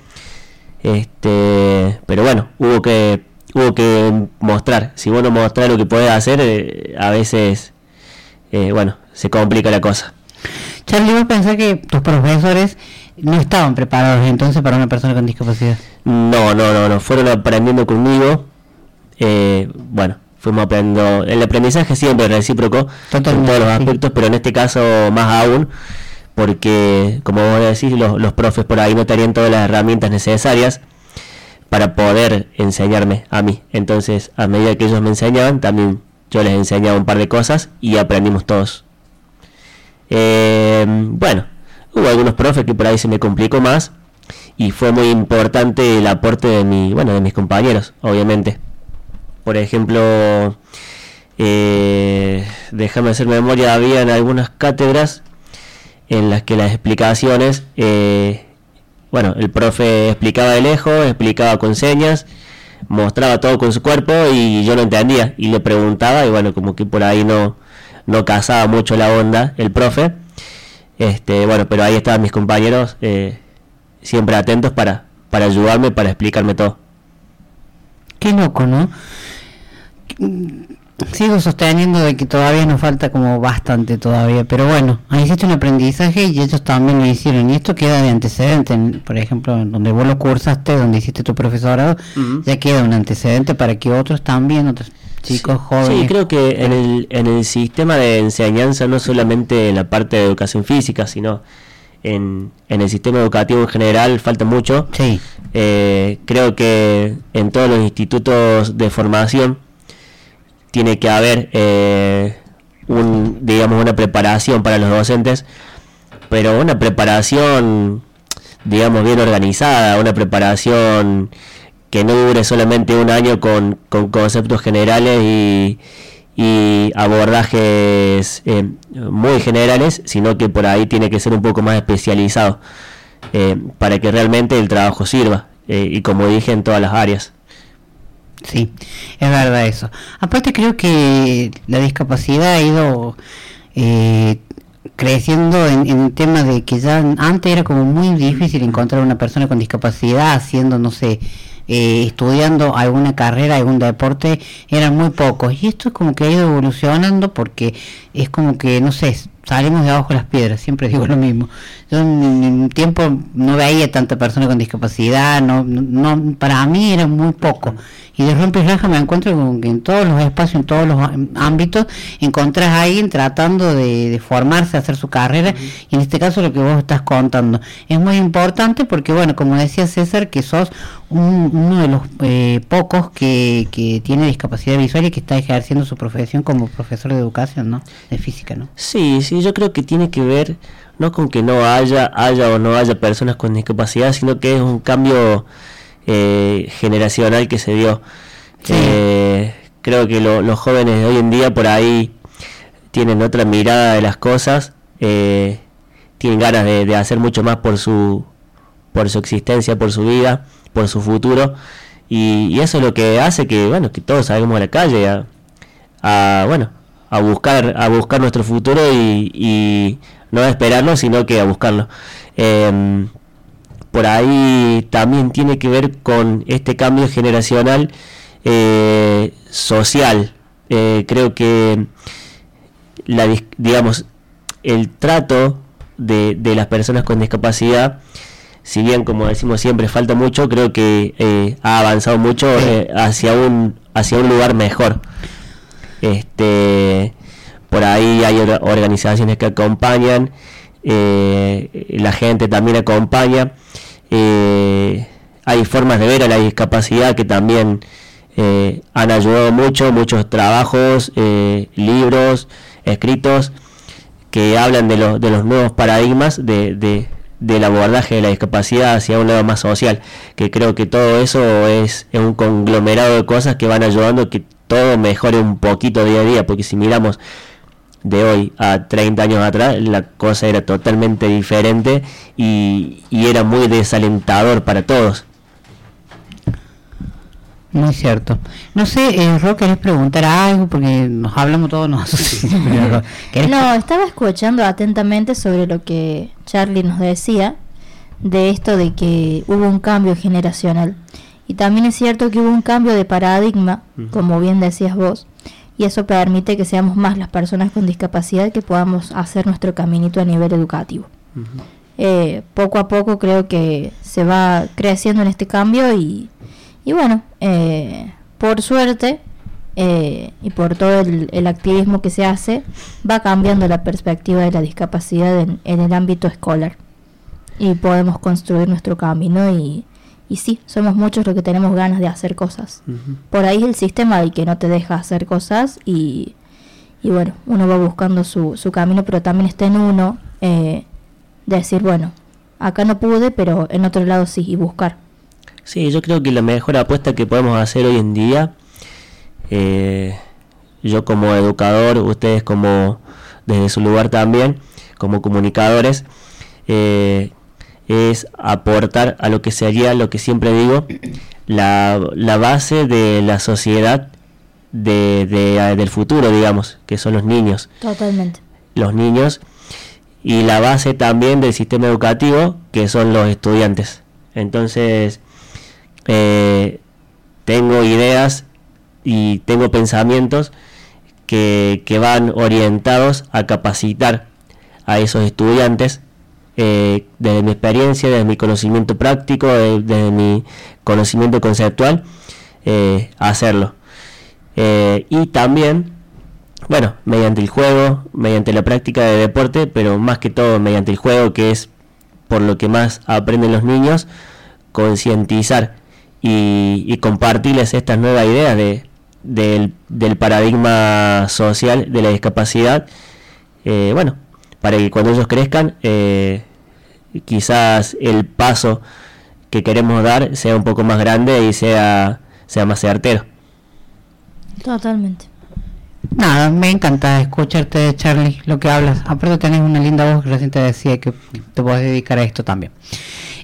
Este, pero bueno, hubo que hubo que mostrar. Si vos no mostrás lo que podés hacer, a veces, eh, bueno, se complica la cosa. Charlie, vos pensás que tus profesores no estaban preparados entonces para una persona con discapacidad. No, no, no, no. Fueron aprendiendo conmigo. Eh, bueno, fuimos aprendiendo. El aprendizaje siempre es recíproco en todos los aspectos, pero en este caso más aún, porque, como vos decís, los, los profes por ahí no tenían todas las herramientas necesarias para poder enseñarme a mí. Entonces, a medida que ellos me enseñaban, también yo les enseñaba un par de cosas y aprendimos todos. Eh, bueno, hubo algunos profes que por ahí se me complicó más y fue muy importante el aporte de mi, bueno, de mis compañeros, obviamente. Por ejemplo, eh, déjame hacer memoria, habían algunas cátedras en las que las explicaciones, eh, bueno, el profe explicaba de lejos, explicaba con señas, mostraba todo con su cuerpo y yo no entendía y le preguntaba y bueno, como que por ahí no, no casaba mucho la onda el profe. Este, bueno, pero ahí estaban mis compañeros eh, siempre atentos para, para ayudarme, para explicarme todo. Qué loco, ¿no? Sigo sosteniendo de que todavía nos falta como bastante todavía, pero bueno, ahí hiciste un aprendizaje y ellos también lo hicieron. Y esto queda de antecedente, en- por ejemplo, donde vos lo cursaste, donde hiciste tu profesorado, ya queda un antecedente para que otros también, otras chicos jóvenes. Sí, creo que en el, en el sistema de enseñanza, no solamente en la parte de educación física, sino en, en el sistema educativo en general, falta mucho. Sí. Eh, creo que en todos los institutos de formación tiene que haber eh, un, digamos, una preparación para los docentes, pero una preparación, digamos, bien organizada, una preparación que no dure solamente un año con, con conceptos generales y, y abordajes eh, muy generales, sino que por ahí tiene que ser un poco más especializado eh, para que realmente el trabajo sirva eh, y como dije en todas las áreas. Sí, es verdad eso. Aparte creo que la discapacidad ha ido eh, creciendo en, en tema de que ya antes era como muy difícil encontrar una persona con discapacidad haciendo, no sé, eh, estudiando alguna carrera, algún deporte, eran muy pocos. Y esto es como que ha ido evolucionando porque es como que, no sé, salimos de abajo de las piedras, siempre digo lo mismo. Yo en, un tiempo no veía tanta persona con discapacidad, no, no- para mí era muy poco. Y de rompe y raja me encuentro con que en todos los espacios, en todos los ámbitos, encontrás a alguien tratando de, de formarse, hacer su carrera, y en este caso lo que vos estás contando. Es muy importante porque, bueno, como decía César, que sos un- uno de los eh, pocos que, que tiene discapacidad visual y que está ejerciendo su profesión como profesor de educación, ¿no? De física, ¿no? Sí, sí, yo creo que tiene que ver no con que no haya, haya o no haya personas con discapacidad, sino que es un cambio eh, generacional que se dio. Eh, creo que lo- los jóvenes de hoy en día por ahí tienen otra mirada de las cosas, eh, tienen ganas de, de hacer mucho más por su, por su existencia, por su vida, por su futuro, y, y eso es lo que hace que, bueno, que todos salgamos a la calle a, a, bueno, a buscar, a buscar nuestro futuro y, y no a esperarlo, sino que a buscarlo. Em, por ahí también tiene que ver con este cambio generacional eh, social. Eh, creo que la, digamos, el trato de, de las personas con discapacidad, si bien como decimos siempre falta mucho, creo que eh, ha avanzado mucho eh, hacia un hacia un lugar mejor. Este, por ahí hay or- organizaciones que acompañan, eh, la gente también acompaña. Eh, hay formas de ver a la discapacidad que también eh, han ayudado mucho, muchos trabajos, eh, libros, escritos que hablan de, los de los nuevos paradigmas de, de- del abordaje de la discapacidad hacia un lado más social, que creo que todo eso es, es un conglomerado de cosas que van ayudando que todo mejore un poquito día a día, porque si miramos de hoy a 30 años atrás, la cosa era totalmente diferente y, y era muy desalentador para todos. Muy cierto. No sé, eh, Ro, ¿querés preguntar algo? Porque nos hablamos todos nosotros. [laughs] Pero, ¿querés- No, estaba escuchando atentamente sobre lo que Charlie nos decía de esto de que hubo un cambio generacional. Y también es cierto que hubo un cambio de paradigma, como bien decías vos, y eso permite que seamos más las personas con discapacidad que podamos hacer nuestro caminito a nivel educativo. Eh, poco a poco creo que se va creciendo en este cambio y, y bueno, eh, por suerte eh, y por todo el, el activismo que se hace, va cambiando la perspectiva de la discapacidad en, en el ámbito escolar y podemos construir nuestro camino y, y sí, somos muchos los que tenemos ganas de hacer cosas. Por ahí es el sistema el que no te deja hacer cosas y, y bueno, uno va buscando su, su camino, pero también está en uno eh, decir, bueno, acá no pude, pero en otro lado sí, y buscar. Sí, yo creo que la mejor apuesta que podemos hacer hoy en día, eh, yo como educador, ustedes como desde su lugar también, como comunicadores, eh, es aportar a lo que sería, lo que siempre digo, la, la base de la sociedad de, de- del futuro, digamos, que son los niños Totalmente. los niños y la base también del sistema educativo que son los estudiantes entonces eh, tengo ideas y tengo pensamientos que, que van orientados a capacitar a esos estudiantes eh, desde mi experiencia, desde mi conocimiento práctico, de- desde mi conocimiento conceptual, eh, hacerlo. Eh, y también, bueno, mediante el juego, mediante la práctica de deporte, pero más que todo mediante el juego, que es por lo que más aprenden los niños, concientizar y, y compartirles estas nuevas ideas de, del, del paradigma social de la discapacidad, eh, bueno, para que cuando ellos crezcan, eh, quizás el paso que queremos dar sea un poco más grande y sea, sea más certero. Totalmente. Nada, me encanta escucharte, Charlie, lo que hablas. Aparte tenés una linda voz que recién te decía que te puedes dedicar a esto también.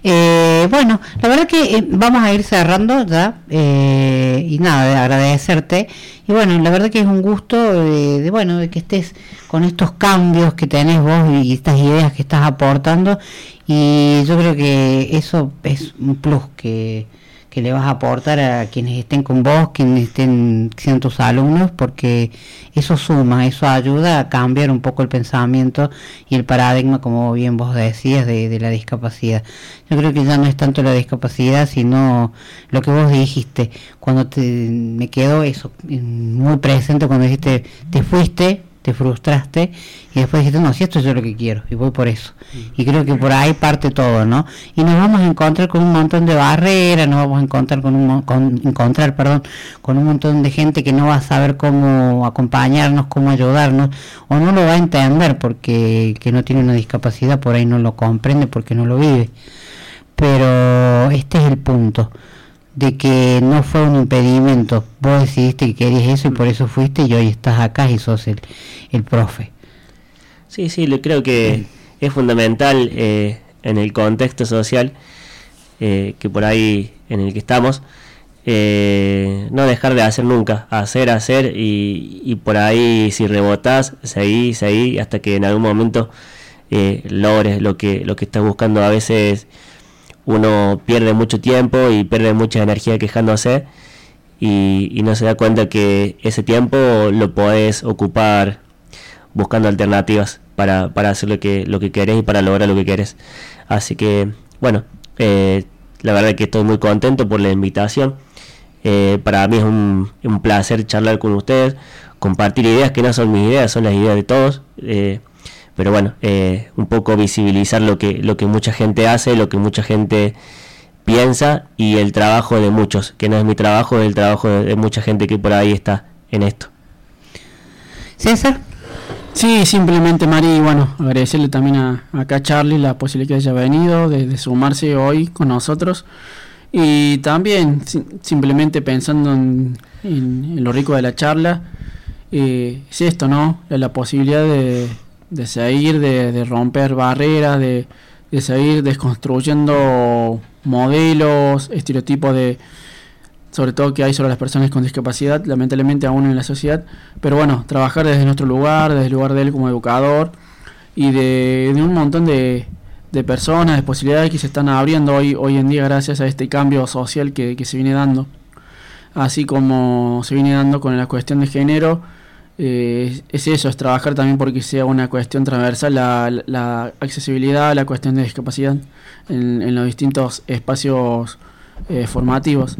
Eh, bueno, la verdad que eh, vamos a ir cerrando ya eh, y nada, de agradecerte. Y bueno, la verdad que es un gusto de, bueno de que estés con estos cambios que tenés vos y estas ideas que estás aportando. Y yo creo que eso es un plus que que le vas a aportar a quienes estén con vos, quienes estén siendo tus alumnos, porque eso suma, eso ayuda a cambiar un poco el pensamiento y el paradigma, como bien vos decías, de, de la discapacidad. Yo creo que ya no es tanto la discapacidad, sino lo que vos dijiste, cuando te, me quedó eso muy presente, cuando dijiste, te fuiste, te frustraste y después dijiste, no, si esto es yo lo que quiero y voy por eso. Y creo que por ahí parte todo, ¿no? Y nos vamos a encontrar con un montón de barreras, nos vamos a encontrar con un con, encontrar, perdón, con un montón de gente que no va a saber cómo acompañarnos, cómo ayudarnos o no lo va a entender porque que no tiene una discapacidad por ahí no lo comprende porque no lo vive. Pero este es el punto de que no fue un impedimento. Vos decidiste que querías eso y por eso fuiste y hoy estás acá y sos el, el profe. Sí, sí, le creo que es fundamental eh, en el contexto social eh, que por ahí en el que estamos, eh, no dejar de hacer nunca, hacer, hacer y, y por ahí si rebotás, seguí, seguí hasta que en algún momento logres lo que, lo que estás buscando. A veces uno pierde mucho tiempo y pierde mucha energía quejándose y, y, no se da cuenta que ese tiempo lo podés ocupar buscando alternativas para, para hacer lo que, lo que querés y para lograr lo que querés. Así que, bueno, eh, la verdad que estoy muy contento por la invitación. Eh, para mí es un, un, placer charlar con ustedes, compartir ideas que no son mis ideas, son las ideas de todos. Eh, pero bueno, eh, un poco visibilizar lo que, lo que mucha gente hace, lo que mucha gente piensa y el trabajo de muchos, que no es mi trabajo, es el trabajo de, de mucha gente que por ahí está en esto. César. Sí, simplemente Mari, bueno, agradecerle también a, acá a Charlie la posibilidad que haya venido, de, de sumarse hoy con nosotros. Y también, si, simplemente pensando en, en, en, lo rico de la charla, eh, es esto, ¿no? La, la posibilidad de, de seguir, de, romper barreras, de, de, seguir desconstruyendo modelos, estereotipos de sobre todo que hay sobre las personas con discapacidad, lamentablemente aún en la sociedad, pero bueno, trabajar desde nuestro lugar, desde el lugar de él como educador y de, de un montón de, de, personas, de posibilidades que se están abriendo hoy, hoy en día gracias a este cambio social que, que se viene dando, así como se viene dando con la cuestión de género, eh, es eso, es trabajar también porque sea una cuestión transversal la, la, accesibilidad, la cuestión de discapacidad en, en los distintos espacios eh, formativos.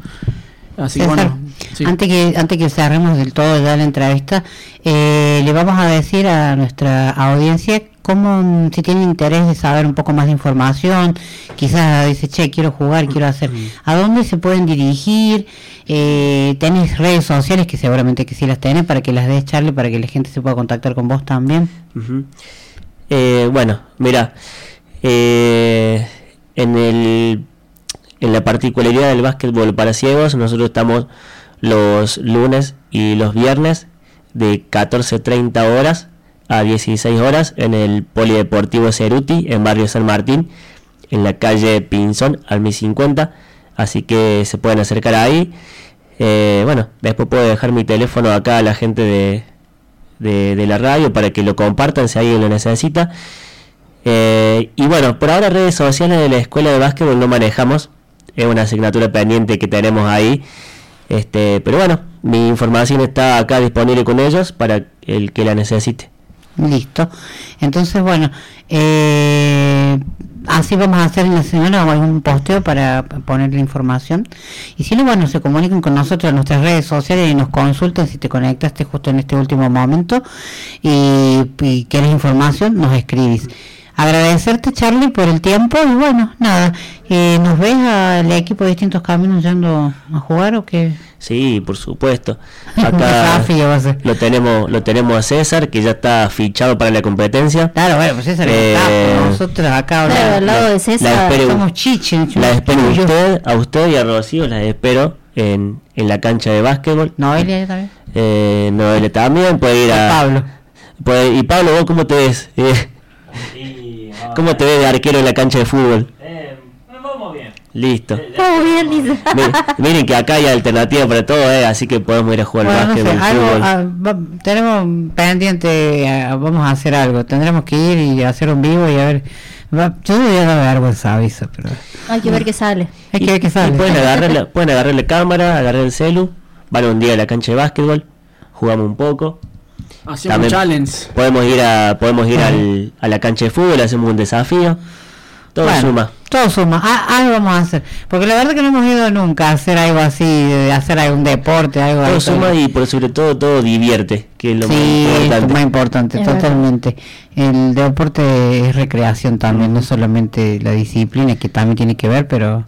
Así César, bueno, sí. antes que antes que cerremos del todo ya la entrevista, eh, le vamos a decir a nuestra audiencia cómo si tiene interés de saber un poco más de información, quizás dice, che, quiero jugar, quiero hacer, ¿a dónde se pueden dirigir? Eh, ¿Tenés redes sociales que seguramente que sí las tenés para que las des Charlie, para que la gente se pueda contactar con vos también? Uh -huh. eh, bueno, mira, eh, en el en la particularidad del básquetbol para ciegos, nosotros estamos los lunes y los viernes de 14.30 horas a 16 horas en el Polideportivo Ceruti, en Barrio San Martín, en la calle Pinzón, al 1050. Así que se pueden acercar ahí. Eh, bueno, después puedo dejar mi teléfono acá a la gente de, de, la radio para que lo compartan si alguien lo necesita. Eh, y bueno, por ahora redes sociales de la escuela de básquetbol no manejamos es una asignatura pendiente que tenemos ahí. Este, pero bueno, mi información está acá disponible con ellos para el que la necesite. Listo. Entonces, bueno, eh, así vamos a hacer en la semana algún posteo para poner la información. Y si no, bueno, se comunican con nosotros en nuestras redes sociales y nos consultan si te conectaste justo en este último momento y quieres información, nos escribís. Agradecerte, Charlie, por el tiempo y bueno, nada, eh, ¿nos ves al equipo de distintos caminos yendo a jugar o qué? Sí, por supuesto. [laughs] Acá desafío va a ser. lo tenemos, lo tenemos a César, que ya está fichado para la competencia. Claro, bueno, pues César Eh, está, nosotros acá Claro, al lado de la César. espero- somos chiches. La espero a usted, a usted y a Rocío, la espero en, en la cancha de básquetbol. Noelia también. Eh, Noelia también puede ir a... Pablo. puede- y Pablo, ¿vos cómo te ves? Eh, ¿Cómo te ves de arquero en la cancha de fútbol? Listo. Todo bien, dice. Miren, miren que acá hay alternativa para todo, eh, así que podemos ir a jugar Bueno, no sé, básquetbol, algo, fútbol. ah, va- tenemos pendiente, ah, vamos a hacer algo, tendremos que ir y hacer un vivo y a ver, va- yo debería dar vergüenza, aviso, pero Hay que ver qué sale. hay que ver qué Y sale. pueden agarrar, la, pueden agarrar la cámara, agarrar el celu, van un día a la cancha de básquetbol, jugamos un poco. Hacemos un challenge. Podemos ir a podemos ir al, a la cancha de fútbol, hacemos un desafío. Todo Bueno, suma. Todo suma, Ah, algo vamos a hacer, porque la verdad que no hemos ido nunca a hacer algo así, de hacer algún deporte, algo Todo suma y por sobre todo todo divierte, que es lo Sí, más es lo importante. más importante, Es totalmente. El deporte es recreación también, no solamente la disciplina, que también tiene que ver, pero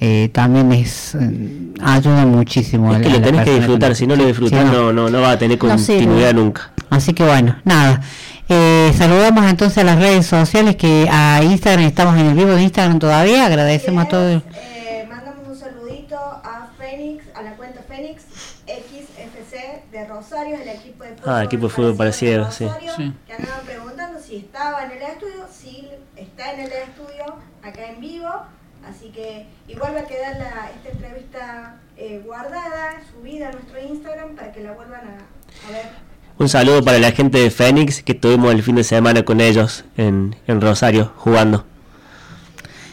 eh, también es eh, ayuda muchísimo. Es que a lo tenés que disfrutar, con- si no lo disfrutas sí, no, no, no va a tener No continuidad nunca. Así que bueno, nada. Eh, saludamos entonces a las redes sociales que a Instagram estamos en el vivo de Instagram todavía. Agradecemos a todos. Eh, mandamos un saludito a Fénix, a la cuenta Fénix XFC de Rosario, el equipo de fútbol. Ah, equipo de fútbol para ciegos, sí. Rosario, Sí. Que andaban preguntando si estaba en el estudio, sí está en el estudio, acá en vivo. Así que igual va a quedar la, esta entrevista eh, guardada, subida a nuestro Instagram para que la vuelvan a, a ver. Un saludo para la gente de Fénix que estuvimos el fin de semana con ellos en, en Rosario jugando.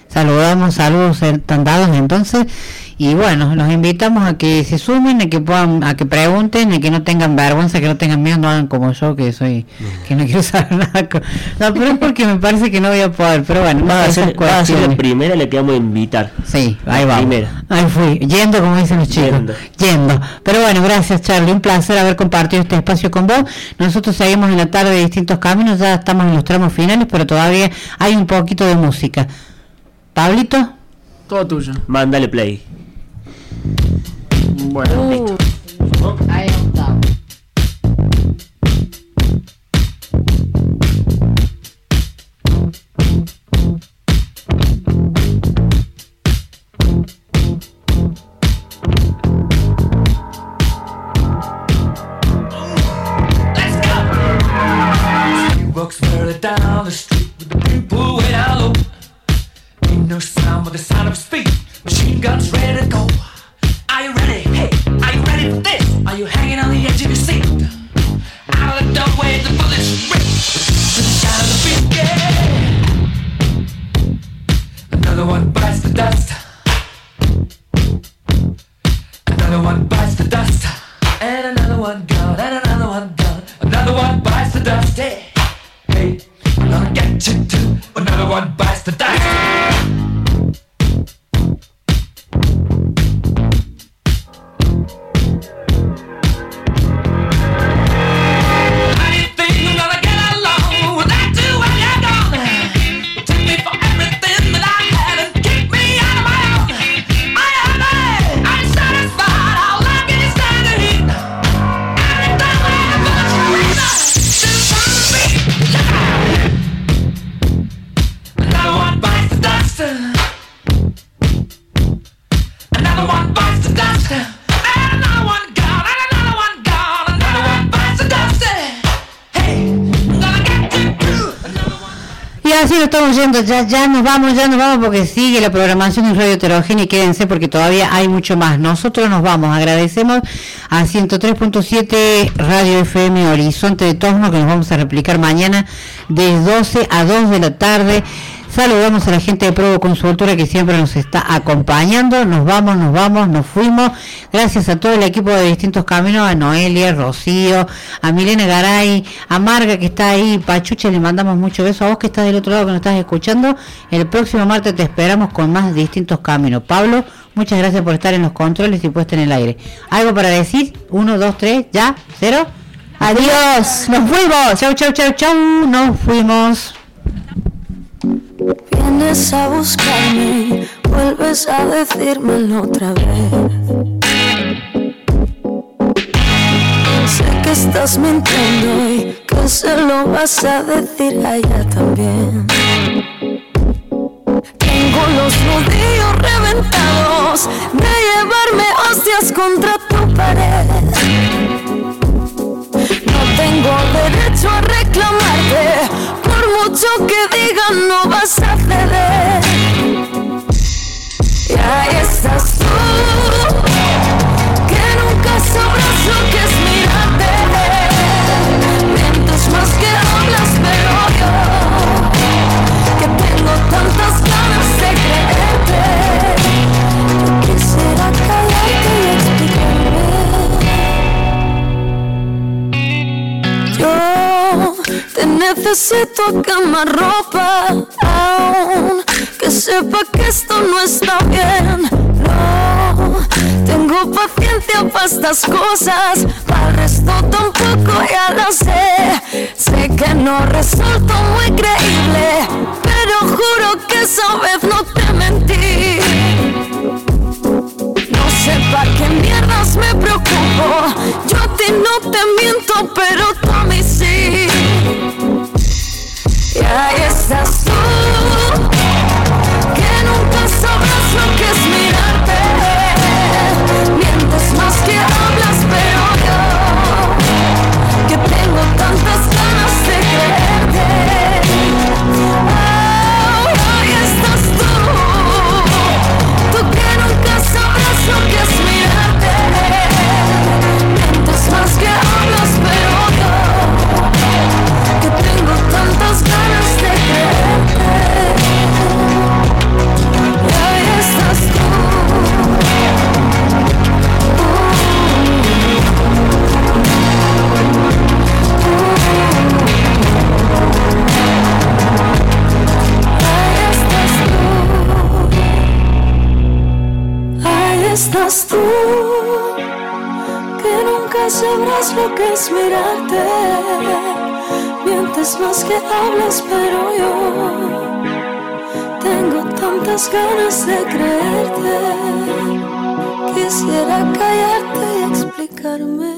Saludamos, saludos eh, tan dados entonces. Y bueno, los invitamos a que se sumen, a que puedan, a que pregunten, a que no tengan vergüenza, que no tengan miedo, no hagan como yo, que soy, que no quiero saber [laughs] nada. con- No, pero es porque me parece que no voy a poder. Pero bueno, Va a ser, va a ser la primera la que vamos a invitar. Sí, ahí va. primera. Ahí fui, yendo como dicen los chicos. Yendo. Yendo. Pero bueno, gracias Charlie, un placer haber compartido este espacio con vos. Nosotros seguimos en la tarde de distintos caminos, ya estamos en los tramos finales, pero todavía hay un poquito de música. Pablito, Todo tuyo. Mándale play. Bueno. Uh, ahí está. Sound but the sound of feet. Machine guns ready to go. Are you ready? Hey, are you ready for this? Are you hanging on the edge of your seat? Out of the doorway, the bullets rip to the sound of the beat. Yeah. Another one bites the dust. Another one bites the dust. And another one gone, and another one gone. Another one bites the dust. Hey, hey, I'm gonna get you too. Another one bites the dust. Así lo estamos yendo, ya, ya nos vamos, ya nos vamos porque sigue la programación en Radio Heterogénea y quédense porque todavía hay mucho más. Nosotros nos vamos, agradecemos a 103.7 Radio FM Horizonte de Tosno que nos vamos a replicar mañana de 12 a 2 de la tarde. Saludamos a la gente de Provo Consultora que siempre nos está acompañando. Nos vamos, nos vamos, nos fuimos. Gracias a todo el equipo de distintos caminos, a Noelia, Rocío, a Milena Garay, a Marga que está ahí, Pachucha, le mandamos mucho beso a vos que estás del otro lado que nos estás escuchando. El próximo martes te esperamos con más distintos caminos. Pablo, muchas gracias por estar en los controles y puesta en el aire. ¿Algo para decir? Uno, dos, tres, ya, cero. Adiós, nos fuimos. Chau, chau, chau, chau, nos fuimos. Vienes a buscarme, vuelves a decírmelo otra vez. Sé que estás mintiendo y que se lo vas a decir a ella también. Tengo los nudillos reventados de llevarme hostias contra tu pared. No tengo derecho a reclamarte, mucho que digan no vas a ceder. Y ahí estás tú, que nunca sabrás lo que es necesito cama ropa aún que sepa que esto no está bien. No tengo paciencia para estas cosas, para el resto tampoco ya lo sé. Sé que no resulto muy creíble, pero juro que esa vez no te mentí. No sé para qué mierdas me preocupo. Yo a ti no te miento, pero tú a mí sí. Y ahí estás estás tú, que nunca sabrás lo que es mirarte. Mientes más que hablas, pero yo tengo tantas ganas de creerte. Quisiera callarte y explicarme.